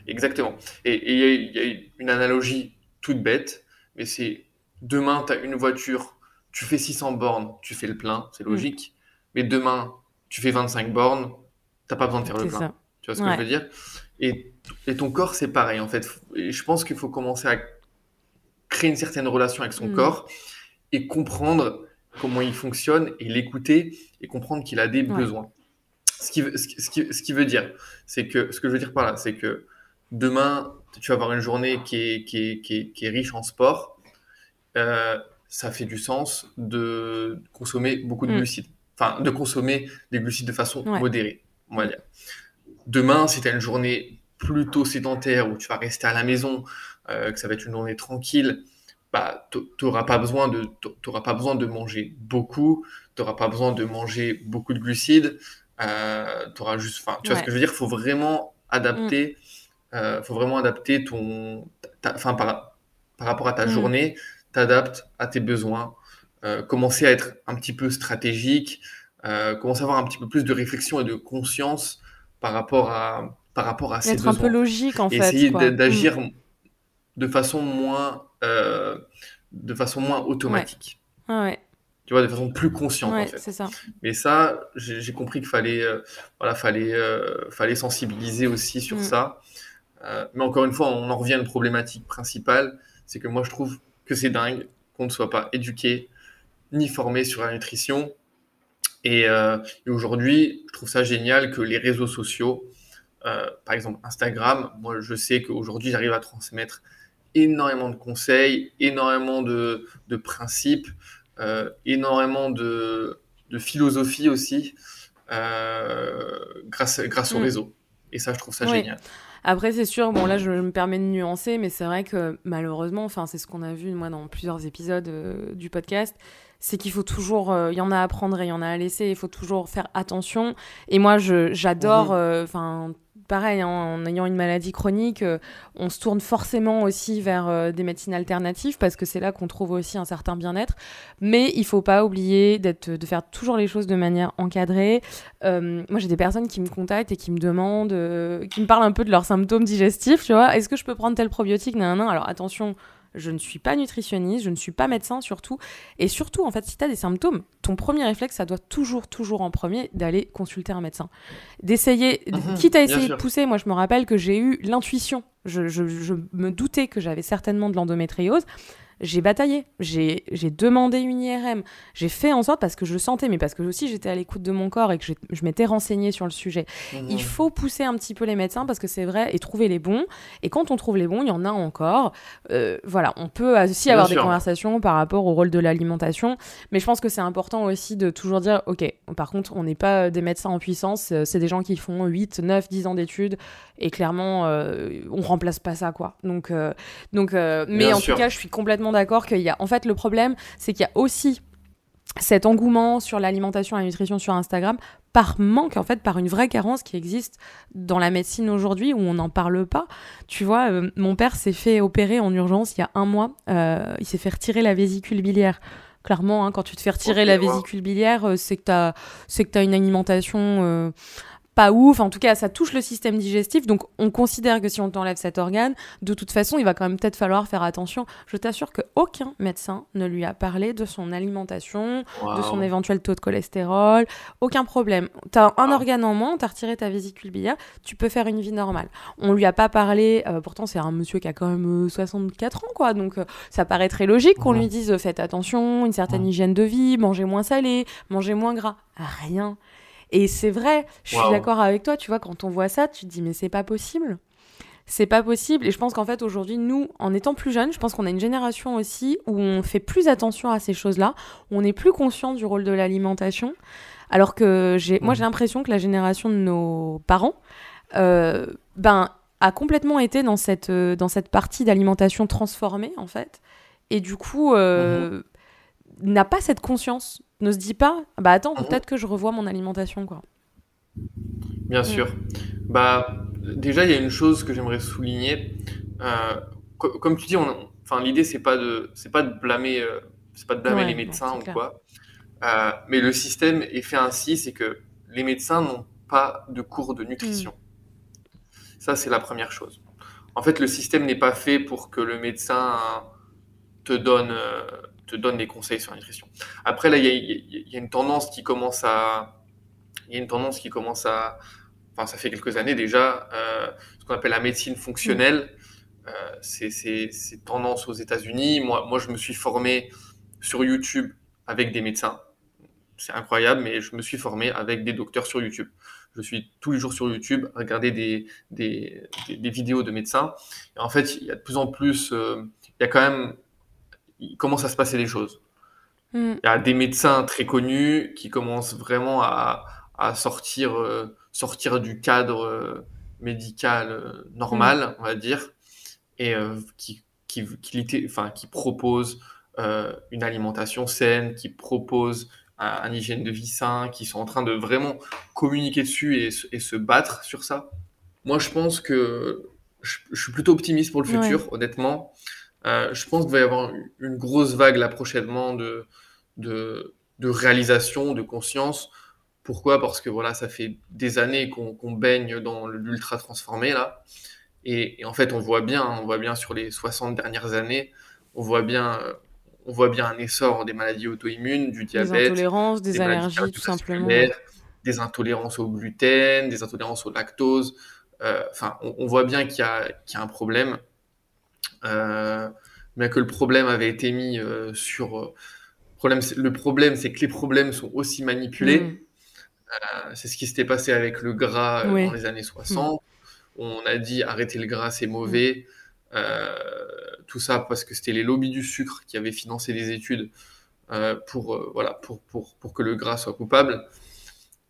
Speaker 2: Exactement. Et il y, a une analogie toute bête, mais c'est demain, tu as une voiture, tu fais 600 bornes, tu fais le plein, c'est mm. logique. Mais demain, tu fais 25 bornes, T'as pas besoin de faire le plein. Tu vois ce que je veux dire? Et, et, ton corps, c'est pareil, en fait. Et je pense qu'il faut commencer à créer une certaine relation avec son mm. corps et comprendre comment il fonctionne et l'écouter et comprendre qu'il a des besoins. Ce qui, ce, qui, ce qui veut dire, c'est que, ce que je veux dire par là, c'est que demain, tu vas avoir une journée qui est, qui est, qui est, qui est riche en sport. Euh, ça fait du sens de consommer beaucoup de mm. glucides. Enfin, de consommer des glucides de façon modérée dire. Demain, si tu as une journée plutôt sédentaire où tu vas rester à la maison, euh, que ça va être une journée tranquille, bah, tu n'auras pas, besoin de, pas besoin de manger beaucoup, tu n'auras pas besoin de manger beaucoup de glucides. Euh, auras juste, tu vois ce que je veux dire, il faut vraiment adapter, mm. euh, faut vraiment adapter ton, enfin par, par rapport à ta mm. journée, t'adaptes à tes besoins, euh, commencer à être un petit peu stratégique, euh, commencer à avoir un petit peu plus de réflexion et de conscience par rapport à, par rapport à
Speaker 1: ses Être un peu logique, en fait.
Speaker 2: Essayer d'agir mm. de façon moins, euh, de façon moins automatique.
Speaker 1: Ouais.
Speaker 2: Tu vois, de façon plus consciente, en fait.
Speaker 1: ça.
Speaker 2: Mais ça, j'ai compris qu'il fallait, voilà, fallait, fallait sensibiliser aussi sur mm. ça. mais encore une fois, on en revient à une problématique principale, c'est que moi, je trouve que c'est dingue qu'on ne soit pas éduqué ni formé sur la nutrition euh, et, aujourd'hui, je trouve ça génial que les réseaux sociaux, euh, par exemple Instagram, moi je sais qu'aujourd'hui j'arrive à transmettre énormément de conseils, énormément de, principes, euh, énormément de, philosophie aussi grâce, grâce au mm. réseau. Et ça, je trouve ça génial.
Speaker 1: Après, c'est sûr, bon là, je me permets de nuancer, mais c'est vrai que malheureusement, enfin, c'est ce qu'on a vu moi dans plusieurs épisodes du podcast, c'est qu'il faut toujours, euh, il y en a à prendre et il y en a à laisser, il faut toujours faire attention. Et moi, j'adore, euh, enfin, pareil, hein, en ayant une maladie chronique, euh, on se tourne forcément aussi vers des médecines alternatives parce que c'est là qu'on trouve aussi un certain bien-être. Mais il faut pas oublier d'être, de faire toujours les choses de manière encadrée. moi, j'ai des personnes qui me contactent et qui me demandent, qui me parlent un peu de leurs symptômes digestifs, tu vois. Est-ce que je peux prendre tel probiotique? Non, non. Alors attention, Je ne suis pas nutritionniste, je ne suis pas médecin surtout. Et surtout, en fait, si tu as des symptômes, ton premier réflexe, ça doit toujours, toujours en premier d'aller consulter un médecin. D'essayer, mhm, quitte à essayer de pousser, moi je me rappelle que j'ai eu l'intuition. Je, je me doutais que j'avais certainement de l'endométriose j'ai bataillé, j'ai demandé une IRM, j'ai fait en sorte parce que je le sentais, mais parce que aussi j'étais à l'écoute de mon corps et que je, m'étais renseignée sur le sujet. Mmh. Il faut pousser un petit peu les médecins parce que c'est vrai et trouver les bons. Et quand on trouve les bons, il y en a encore. Euh, voilà, on peut aussi avoir des conversations par rapport au rôle de l'alimentation, mais je pense que c'est important aussi de toujours dire, ok, par contre, on n'est pas des médecins en puissance, euh, c'est des gens qui font 8, 9, 10 ans d'études et clairement, euh, on remplace pas ça, quoi. Donc, donc mais en tout cas, je suis complètement d'accord qu'il y a. En fait, le problème, c'est qu'il y a aussi cet engouement sur l'alimentation et la nutrition sur Instagram par manque, en fait, par une vraie carence qui existe dans la médecine aujourd'hui où on n'en parle pas. Tu vois, euh, mon père s'est fait opérer en urgence il y a un mois. Euh, il s'est fait retirer la vésicule biliaire. Clairement, hein, quand tu te fais retirer la vésicule biliaire, euh, c'est que tu as, as, une alimentation pas ouf. En tout cas, ça touche le système digestif. Donc, on considère que si on t'enlève cet organe, de toute façon, il va quand même peut-être falloir faire attention. Je t'assure qu'aucun médecin ne lui a parlé de son alimentation, de son éventuel taux de cholestérol. Aucun problème. Tu as un organe en moins, tu as retiré ta vésicule biliaire, tu peux faire une vie normale. On lui a pas parlé. Euh, pourtant, c'est un monsieur qui a quand même 64 euh, ans, quoi. Donc, euh, ça paraît très logique qu'on lui dise faites attention, une certaine hygiène de vie, mangez moins salé, mangez moins gras. Rien. Et c'est vrai, je suis d'accord avec toi, tu vois, quand on voit ça, tu te dis, mais c'est pas possible. C'est pas possible. Et je pense qu'en fait, aujourd'hui, nous, en étant plus jeunes, je pense qu'on a une génération aussi où on fait plus attention à ces choses-là, on est plus conscient du rôle de l'alimentation. Alors que j'ai, moi, j'ai l'impression que la génération de nos parents, euh, ben, a complètement été dans cette, euh, dans cette partie d'alimentation transformée, en fait. Et du coup, euh, mhm. n'a pas cette conscience ne se dit pas, bah attends, mhm. peut-être que je revois mon alimentation, quoi.
Speaker 2: Bien mm. sûr. Bah, déjà, il y a une chose que j'aimerais souligner. Euh, comme tu dis, on, enfin, l'idée, c'est pas de, c'est pas de blâmer, euh, c'est pas de blâmer les médecins ou quoi. Euh, mais le système est fait ainsi, c'est que les médecins n'ont pas de cours de nutrition. Mm. Ça, c'est la première chose. En fait, le système n'est pas fait pour que le médecin te donne te donne des conseils sur la nutrition. Après, là, il y, a une tendance qui commence à. Il y a une tendance qui commence à. Enfin, ça fait quelques années déjà, euh, ce qu'on appelle la médecine fonctionnelle. Euh, c'est tendance aux États-Unis. Moi, moi, je me suis formé sur YouTube avec des médecins. C'est incroyable, mais je me suis formé avec des docteurs sur YouTube. Je suis tous les jours sur YouTube à regarder des, des, des, vidéos de médecins. En fait, il y a de plus en plus, euh, il y a quand même il commence à se passer des choses. Hmm. Il y a des médecins très connus qui commencent vraiment à, sortir, euh, sortir du cadre euh, médical euh, normal, hmm. on va dire, et qui, qui, qui, enfin, qui proposent une alimentation saine, qui proposent un, hygiène de vie sain, qui sont en train de vraiment communiquer dessus et, et se battre sur ça. Moi, je pense que je, suis plutôt optimiste pour le futur, honnêtement. Euh, je pense qu'il va y avoir une grosse vague là prochainement de, de, réalisation, de conscience. Pourquoi? Parce que voilà, ça fait des années qu'on baigne dans l'ultra transformé là. Et, en fait, on voit bien, on voit bien sur les 60 dernières années, on voit bien, on voit bien un essor des maladies auto-immunes, du diabète,
Speaker 1: des intolérances, des, allergies tout simplement,
Speaker 2: des intolérances au gluten, des intolérances au lactose. Euh, enfin, on, voit bien qu'il y, y, a un problème. Euh, mais que le problème avait été mis euh, sur. Euh, problème, le problème, c'est que les problèmes sont aussi manipulés. Mm. c'est ce qui s'était passé avec le gras dans les années 60. Mm. On a dit arrêter le gras, c'est mauvais. tout ça parce que c'était les lobbies du sucre qui avaient financé des études pour, voilà, pour, pour, pour, que le gras soit coupable.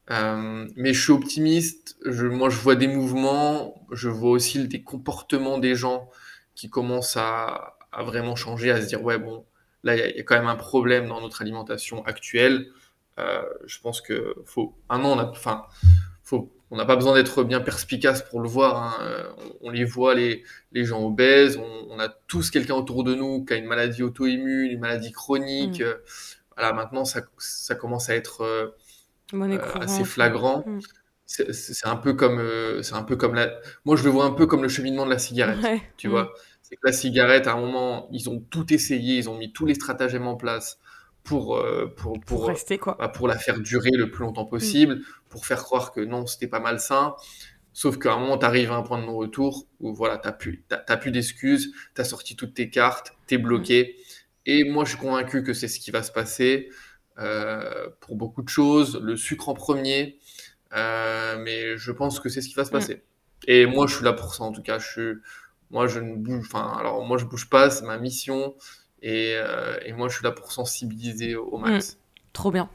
Speaker 2: mais je suis optimiste. Je, moi, je vois des mouvements. Je vois aussi des comportements des gens qui commence à, vraiment changer, à se dire ouais bon, là il y, a quand même un problème dans notre alimentation actuelle. Euh, je pense que faut un an, on a, enfin, faut, on n'a pas besoin d'être bien perspicace pour le voir. Hein. Euh, on, les voit les, les gens obèses, on, a tous quelqu'un autour de nous qui a une maladie auto-immune, une maladie chronique. Mm. Euh, voilà, maintenant ça, ça commence à être assez flagrant. Mm c'est un peu comme c'est un peu comme la moi je le vois un peu comme le cheminement de la cigarette tu mm. vois C'est que la cigarette, à un moment, ils ont tout essayé, ils ont mis tous les stratagèmes en place pour, euh, pour, pour,
Speaker 1: rester, quoi.
Speaker 2: Bah, pour la faire durer le plus longtemps possible, mm. pour faire croire que non, c'était pas malsain. Sauf qu'à un moment, tu arrives à un point de non-retour où voilà, tu n'as plus, plus d'excuses, tu as sorti toutes tes cartes, tu es bloqué. Et moi, je suis convaincu que c'est ce qui va se passer euh, pour beaucoup de choses. Le sucre en premier, euh, mais je pense que c'est ce qui va se mm. passer. Et moi, je suis là pour ça, en tout cas. Je suis, moi, je ne bouge, enfin, alors moi, je bouge pas, c'est ma mission. Et, euh, et, moi, je suis là pour sensibiliser au, max.
Speaker 1: Mm. trop bien.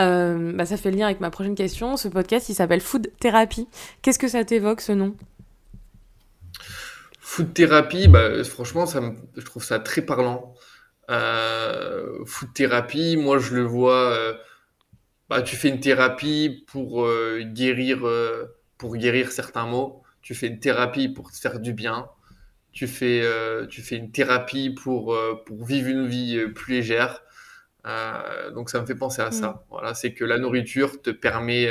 Speaker 1: Euh, bah, ça fait le lien avec ma prochaine question. Ce podcast, il s'appelle Food Therapy. Qu'est-ce que ça t'évoque, ce nom?
Speaker 2: Food Therapy, bah, franchement, ça me, je trouve ça très parlant. Food Therapy, moi, je le vois. Euh, bah, tu fais une thérapie pour guérir, pour guérir certains maux. Tu fais une thérapie pour te faire du bien tu fais, euh, tu fais une thérapie pour, euh, pour vivre une vie euh, plus légère. donc ça me fait penser à ça. Mm. Voilà, c'est que la nourriture te permet,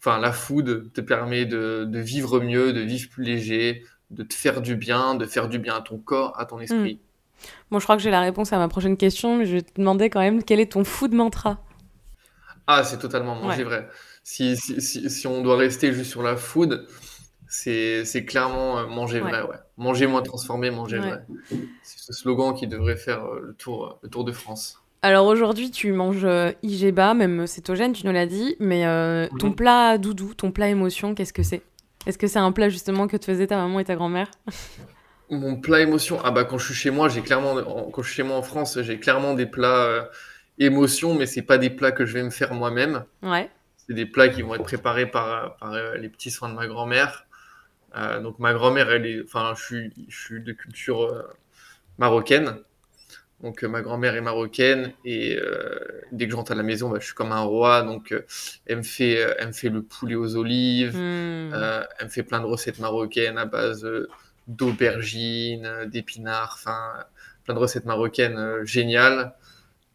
Speaker 2: enfin la food te permet de, de, vivre mieux, de vivre plus léger, de te faire du bien, de faire du bien à ton corps, à ton esprit.
Speaker 1: Mm. Bon, je crois que j'ai la réponse à ma prochaine question, mais je vais te demander quand même quel est ton food mantra?
Speaker 2: Ah, c'est totalement manger vrai. Si, si, si, si, on doit rester juste sur la food, c'est clairement euh, manger vrai, ouais. Manger moins transformé, manger vrai. C'est ce slogan qui devrait faire euh, le tour, le tour de France.
Speaker 1: Alors aujourd'hui, tu manges euh, IGBA, même cétogène, tu nous l'as dit, mais ton plat doudou, ton plat émotion, qu'est-ce que c'est? Est-ce que c'est un plat justement que te faisait ta maman et ta grand-mère?
Speaker 2: Mon plat émotion, ah bah quand je suis chez moi, j'ai clairement, quand je suis chez moi en France, j'ai clairement des plats émotion, mais c'est pas des plats que je vais me faire moi-même.
Speaker 1: Ouais.
Speaker 2: C'est des plats qui vont être préparés par, par les petits soins de ma grand-mère. Euh, donc ma grand-mère, elle est, enfin, je suis, je suis de culture euh, marocaine. Donc ma grand-mère est marocaine et euh, dès que je rentre à la maison, bah, je suis comme un roi. Donc elle me fait, elle me fait le poulet aux olives. Hmm. elle me fait plein de recettes marocaines à base d'aubergines, d'épinards, enfin plein de recettes marocaines géniales.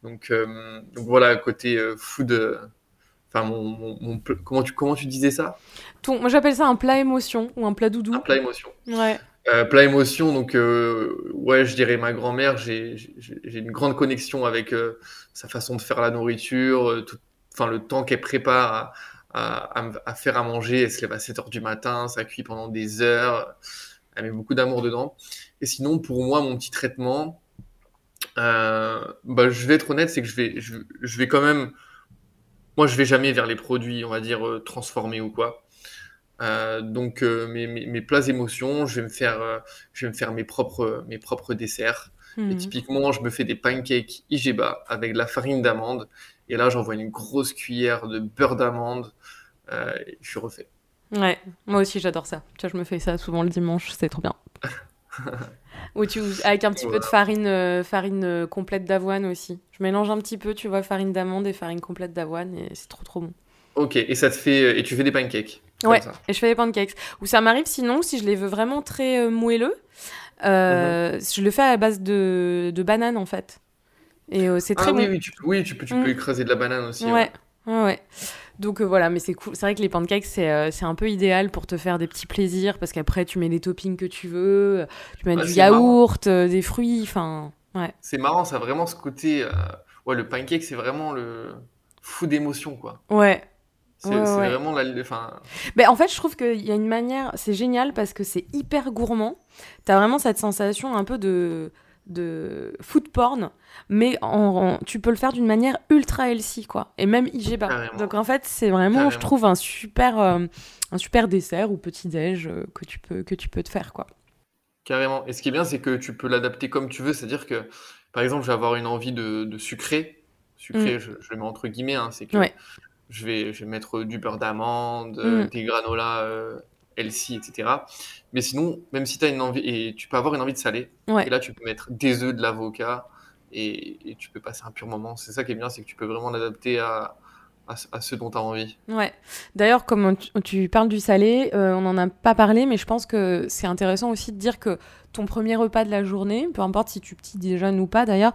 Speaker 2: Donc, donc voilà, côté food Enfin, mon, comment, tu, comment tu disais ça?
Speaker 1: Ton, Moi, j'appelle ça un plat émotion ou un plat doudou.
Speaker 2: Un plat émotion.
Speaker 1: Ouais.
Speaker 2: Euh, plat émotion, donc, euh, ouais, je dirais ma grand-mère. J'ai une grande connexion avec euh, sa façon de faire la nourriture, tout, enfin, le temps qu'elle prépare à, à, faire à manger. Elle se lève à 7 h du matin, ça cuit pendant des heures. Elle met beaucoup d'amour dedans. Et sinon, pour moi, mon petit traitement, bah, je vais être honnête, c'est que je vais, je, je vais quand même moi, je vais jamais vers les produits, on va dire, euh, transformés ou quoi. Euh, donc euh, mes, mes, plats émotions, je vais me faire, je vais me faire mes propres, mes propres desserts. Et mhm. typiquement, je me fais des pancakes Igeba avec de la farine d'amande. Et là, j'envoie une grosse cuillère de beurre d'amande. je suis refait.
Speaker 1: Ouais, moi aussi j'adore ça. Tu vois, je me fais ça souvent le dimanche, c'est trop bien. Ou tu avec un petit peu de farine, euh, farine euh, complète d'avoine aussi. Je mélange un petit peu, tu vois, farine d'amande et farine complète d'avoine et c'est trop trop bon.
Speaker 2: Ok, et ça te fait et tu fais des pancakes.
Speaker 1: Ouais, et je fais des pancakes. Ou ça m'arrive sinon si je les veux vraiment très euh, moelleux, mhm. je le fais à la base de, de banane en fait. Et c'est très
Speaker 2: ah,
Speaker 1: bon.
Speaker 2: Oui, oui, tu, oui, tu peux, tu peux mm. écraser de la banane aussi.
Speaker 1: ouais. ouais. ouais. Donc euh, voilà, mais c'est cool. C'est vrai que les pancakes, euh, c'est un peu idéal pour te faire des petits plaisirs parce qu'après, tu mets les toppings que tu veux, tu mets du yaourt, euh, des fruits, enfin. Ouais.
Speaker 2: C'est marrant, ça a vraiment ce côté. Ouais, le pancake, c'est vraiment le fou d'émotion, quoi.
Speaker 1: Ouais.
Speaker 2: C'est vraiment la. Enfin...
Speaker 1: Mais en fait, je trouve qu'il y a une manière. C'est génial parce que c'est hyper gourmand. T'as vraiment cette sensation un peu de de food porn, mais en, tu peux le faire d'une manière ultra healthy, quoi. Et même IGBA. Donc en fait, c'est vraiment, je trouve, un super, euh, un super dessert ou petit-déj euh, que, tu peux, que tu peux te faire, quoi.
Speaker 2: Carrément. Et ce qui est bien, c'est que tu peux l'adapter comme tu veux. C'est-à-dire que, par exemple, je vais avoir une envie de, de sucré. Sucré, mm. je, le mets entre guillemets. Hein, c'est que je, vais, je vais mettre du beurre d'amande, mm. des granolas euh, healthy, etc. Mais sinon, même si tu as une envie, et tu peux avoir une envie de salé, et là tu peux mettre des œufs, de l'avocat, et, tu peux passer un pur moment. C'est ça qui est bien, c'est que tu peux vraiment l'adapter à, à, ce dont tu as envie.
Speaker 1: Ouais. D'ailleurs, comme tu, parles du salé, euh, on n'en a pas parlé, mais je pense que c'est intéressant aussi de dire que ton premier repas de la journée, peu importe si tu petit déjeunes ou pas d'ailleurs,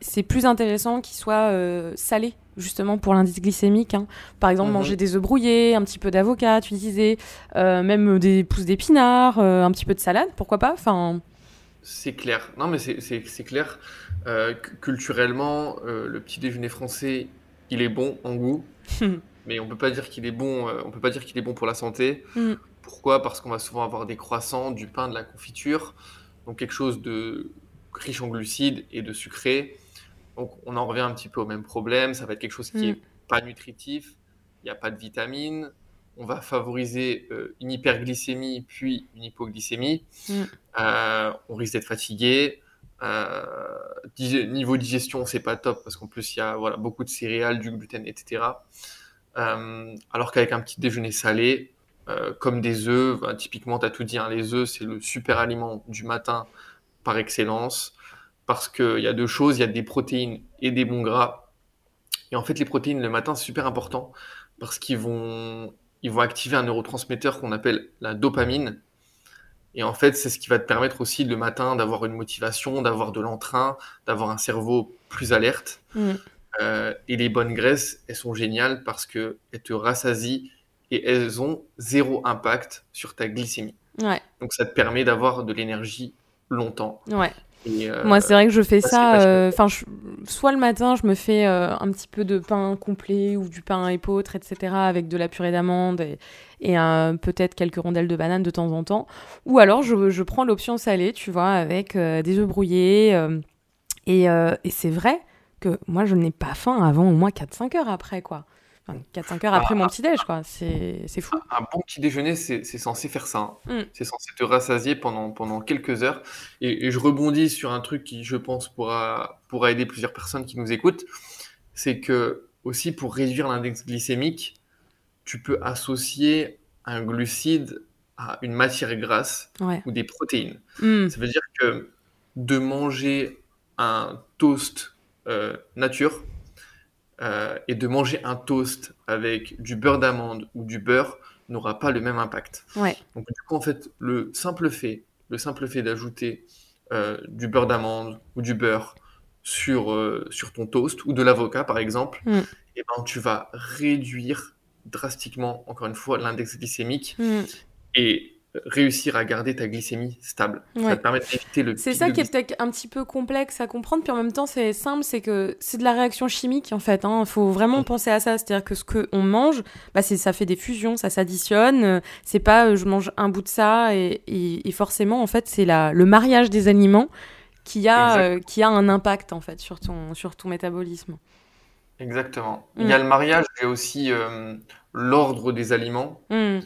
Speaker 1: c'est plus intéressant qu'il soit euh, salé justement pour l'indice glycémique. Hein. Par exemple, mhm. manger des œufs brouillés, un petit peu d'avocat, tu disais, euh, même des pousses d'épinards, euh, un petit peu de salade, pourquoi pas. Enfin,
Speaker 2: C'est clair. Non, mais c'est clair. Euh, culturellement, le petit déjeuner français, il est bon en goût, mais on peut pas dire qu'il est bon. On peut pas dire qu'il est bon pour la santé. Mm. Pourquoi? Parce qu'on va souvent avoir des croissants, du pain, de la confiture, donc quelque chose de riche en glucides et de sucré. Donc on en revient un petit peu au même problème. Ça va être quelque chose qui n'est mm. pas nutritif. Il n'y a pas de vitamines on va favoriser euh, une hyperglycémie puis une hypoglycémie. Mm. Euh, on risque d'être fatigué. Euh, niveau digestion, c'est pas top parce qu'en plus il y a voilà, beaucoup de céréales, du gluten, etc. alors qu'avec un petit déjeuner salé, comme des œufs, bah, typiquement tu as tout dit, hein, les œufs c'est le super aliment du matin par excellence parce qu'il y a deux choses, il y a des protéines et des bons gras. Et en fait les protéines le matin c'est super important parce qu'ils vont ils vont activer un neurotransmetteur qu'on appelle la dopamine. Et en fait, c'est ce qui va te permettre aussi le matin d'avoir une motivation, d'avoir de l'entrain, d'avoir un cerveau plus alerte. Mm. Euh, et les bonnes graisses, elles sont géniales parce qu'elles te rassasient et elles ont zéro impact sur ta glycémie. Donc ça te permet d'avoir de l'énergie longtemps.
Speaker 1: Ouais. Euh, Moi, c'est vrai que je fais ça. Euh, enfin, soit le matin, je me fais euh, un petit peu de pain complet ou du pain épeautre, etc., avec de la purée d'amande et, peut-être quelques rondelles de banane de temps en temps. Ou alors, je, je prends l'option salée, tu vois, avec des œufs brouillés. et, et c'est vrai que moi, je n'ai pas faim avant au moins 4-5 heures après, quoi. 4-5 heures après mon petit-déj, quoi. C'est fou.
Speaker 2: Un bon petit déjeuner, c'est censé faire ça. Hein. Mm. C'est censé te rassasier pendant, pendant quelques heures. Et, je rebondis sur un truc qui, je pense, pourra, pourra aider plusieurs personnes qui nous écoutent. C'est que, aussi, pour réduire l'index glycémique, tu peux associer un glucide à une matière grasse ou des protéines. Mm. Ça veut dire que de manger un toast euh, nature, euh, et de manger un toast avec du beurre d'amande ou du beurre n'aura pas le même impact. Donc du coup, en fait, le simple fait, le simple fait d'ajouter euh, du beurre d'amande ou du beurre sur, euh, sur ton toast ou de l'avocat, par exemple, mm. et eh ben, tu vas réduire drastiquement, encore une fois, l'index glycémique. Mm. Et réussir à garder ta glycémie stable. Ça te permet d'éviter le
Speaker 1: C'est ça qui est peut-être un petit peu complexe à comprendre, puis en même temps c'est simple, c'est que c'est de la réaction chimique en fait. Il hein. faut vraiment mm. penser à ça, c'est-à-dire que ce qu'on mange, bah, ça fait des fusions, ça s'additionne. C'est pas euh, je mange un bout de ça et, forcément en fait c'est le mariage des aliments qui a, euh, qui a un impact en fait sur ton, sur ton métabolisme.
Speaker 2: Exactement. Il y a mm. le mariage et aussi euh, l'ordre des aliments. Mm.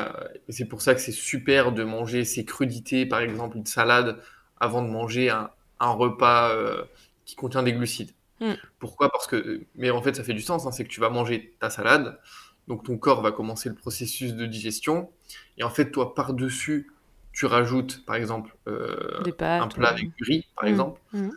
Speaker 2: Euh, c'est pour ça que c'est super de manger ces crudités, par exemple une salade, avant de manger un, repas euh, qui contient des glucides. Hmm. Pourquoi? Parce que, mais en fait, ça fait du sens, hein, c'est que tu vas manger ta salade, donc ton corps va commencer le processus de digestion, et en fait, toi, par-dessus, tu rajoutes, par exemple, euh, un plat avec du riz, par hmm. exemple. Hmm.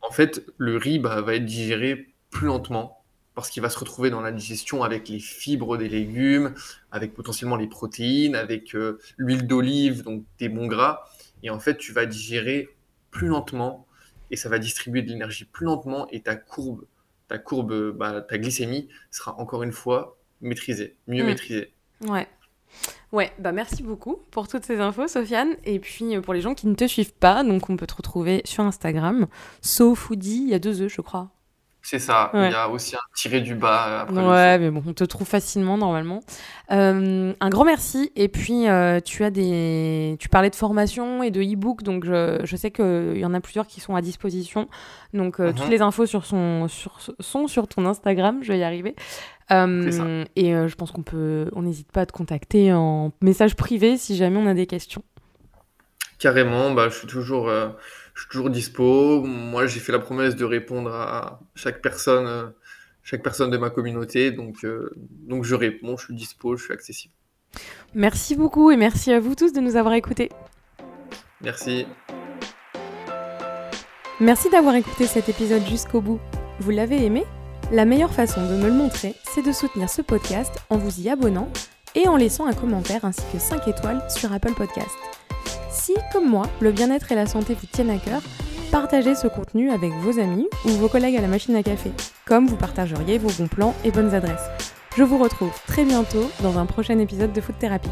Speaker 2: En fait, le riz bah, va être digéré plus lentement, parce qu'il va se retrouver dans la digestion avec les fibres des légumes, avec potentiellement les protéines, avec euh, l'huile d'olive, donc des bons gras. Et en fait, tu vas digérer plus lentement et ça va distribuer de l'énergie plus lentement et ta courbe, ta courbe, bah, ta glycémie sera encore une fois maîtrisée, mieux hmm. maîtrisée.
Speaker 1: Ouais. Ouais, bah merci beaucoup pour toutes ces infos, Sofiane. Et puis euh, pour les gens qui ne te suivent pas, donc on peut te retrouver sur Instagram, SoFoodie, il y a deux œufs, je crois.
Speaker 2: C'est ça. Il y a aussi un tiré du bas après.
Speaker 1: Ouais, mais bon, on te trouve facilement normalement. Euh, un grand merci. Et puis, euh, tu as des, tu parlais de formation et de e-book, donc je, je sais qu'il y en a plusieurs qui sont à disposition. Donc, euh, toutes mhm. les infos sur son, sur, sont sur ton Instagram. Je vais y arriver. et je pense qu'on peut, on n'hésite pas à te contacter en message privé si jamais on a des questions.
Speaker 2: Carrément. Bah, je suis toujours je suis toujours dispo. Moi, j'ai fait la promesse de répondre à chaque personne, euh, chaque personne de ma communauté. Donc, euh, donc je réponds, je suis dispo, je suis accessible.
Speaker 1: Merci beaucoup et merci à vous tous de nous avoir écoutés.
Speaker 2: Merci.
Speaker 1: Merci d'avoir écouté cet épisode jusqu'au bout. Vous l'avez aimé? La meilleure façon de me le montrer, c'est de soutenir ce podcast en vous y abonnant et en laissant un commentaire ainsi que 5 étoiles sur Apple Podcast. Si, comme moi, le bien-être et la santé vous tiennent à cœur, partagez ce contenu avec vos amis ou vos collègues à la machine à café, comme vous partageriez vos bons plans et bonnes adresses. Je vous retrouve très bientôt dans un prochain épisode de Food Therapy.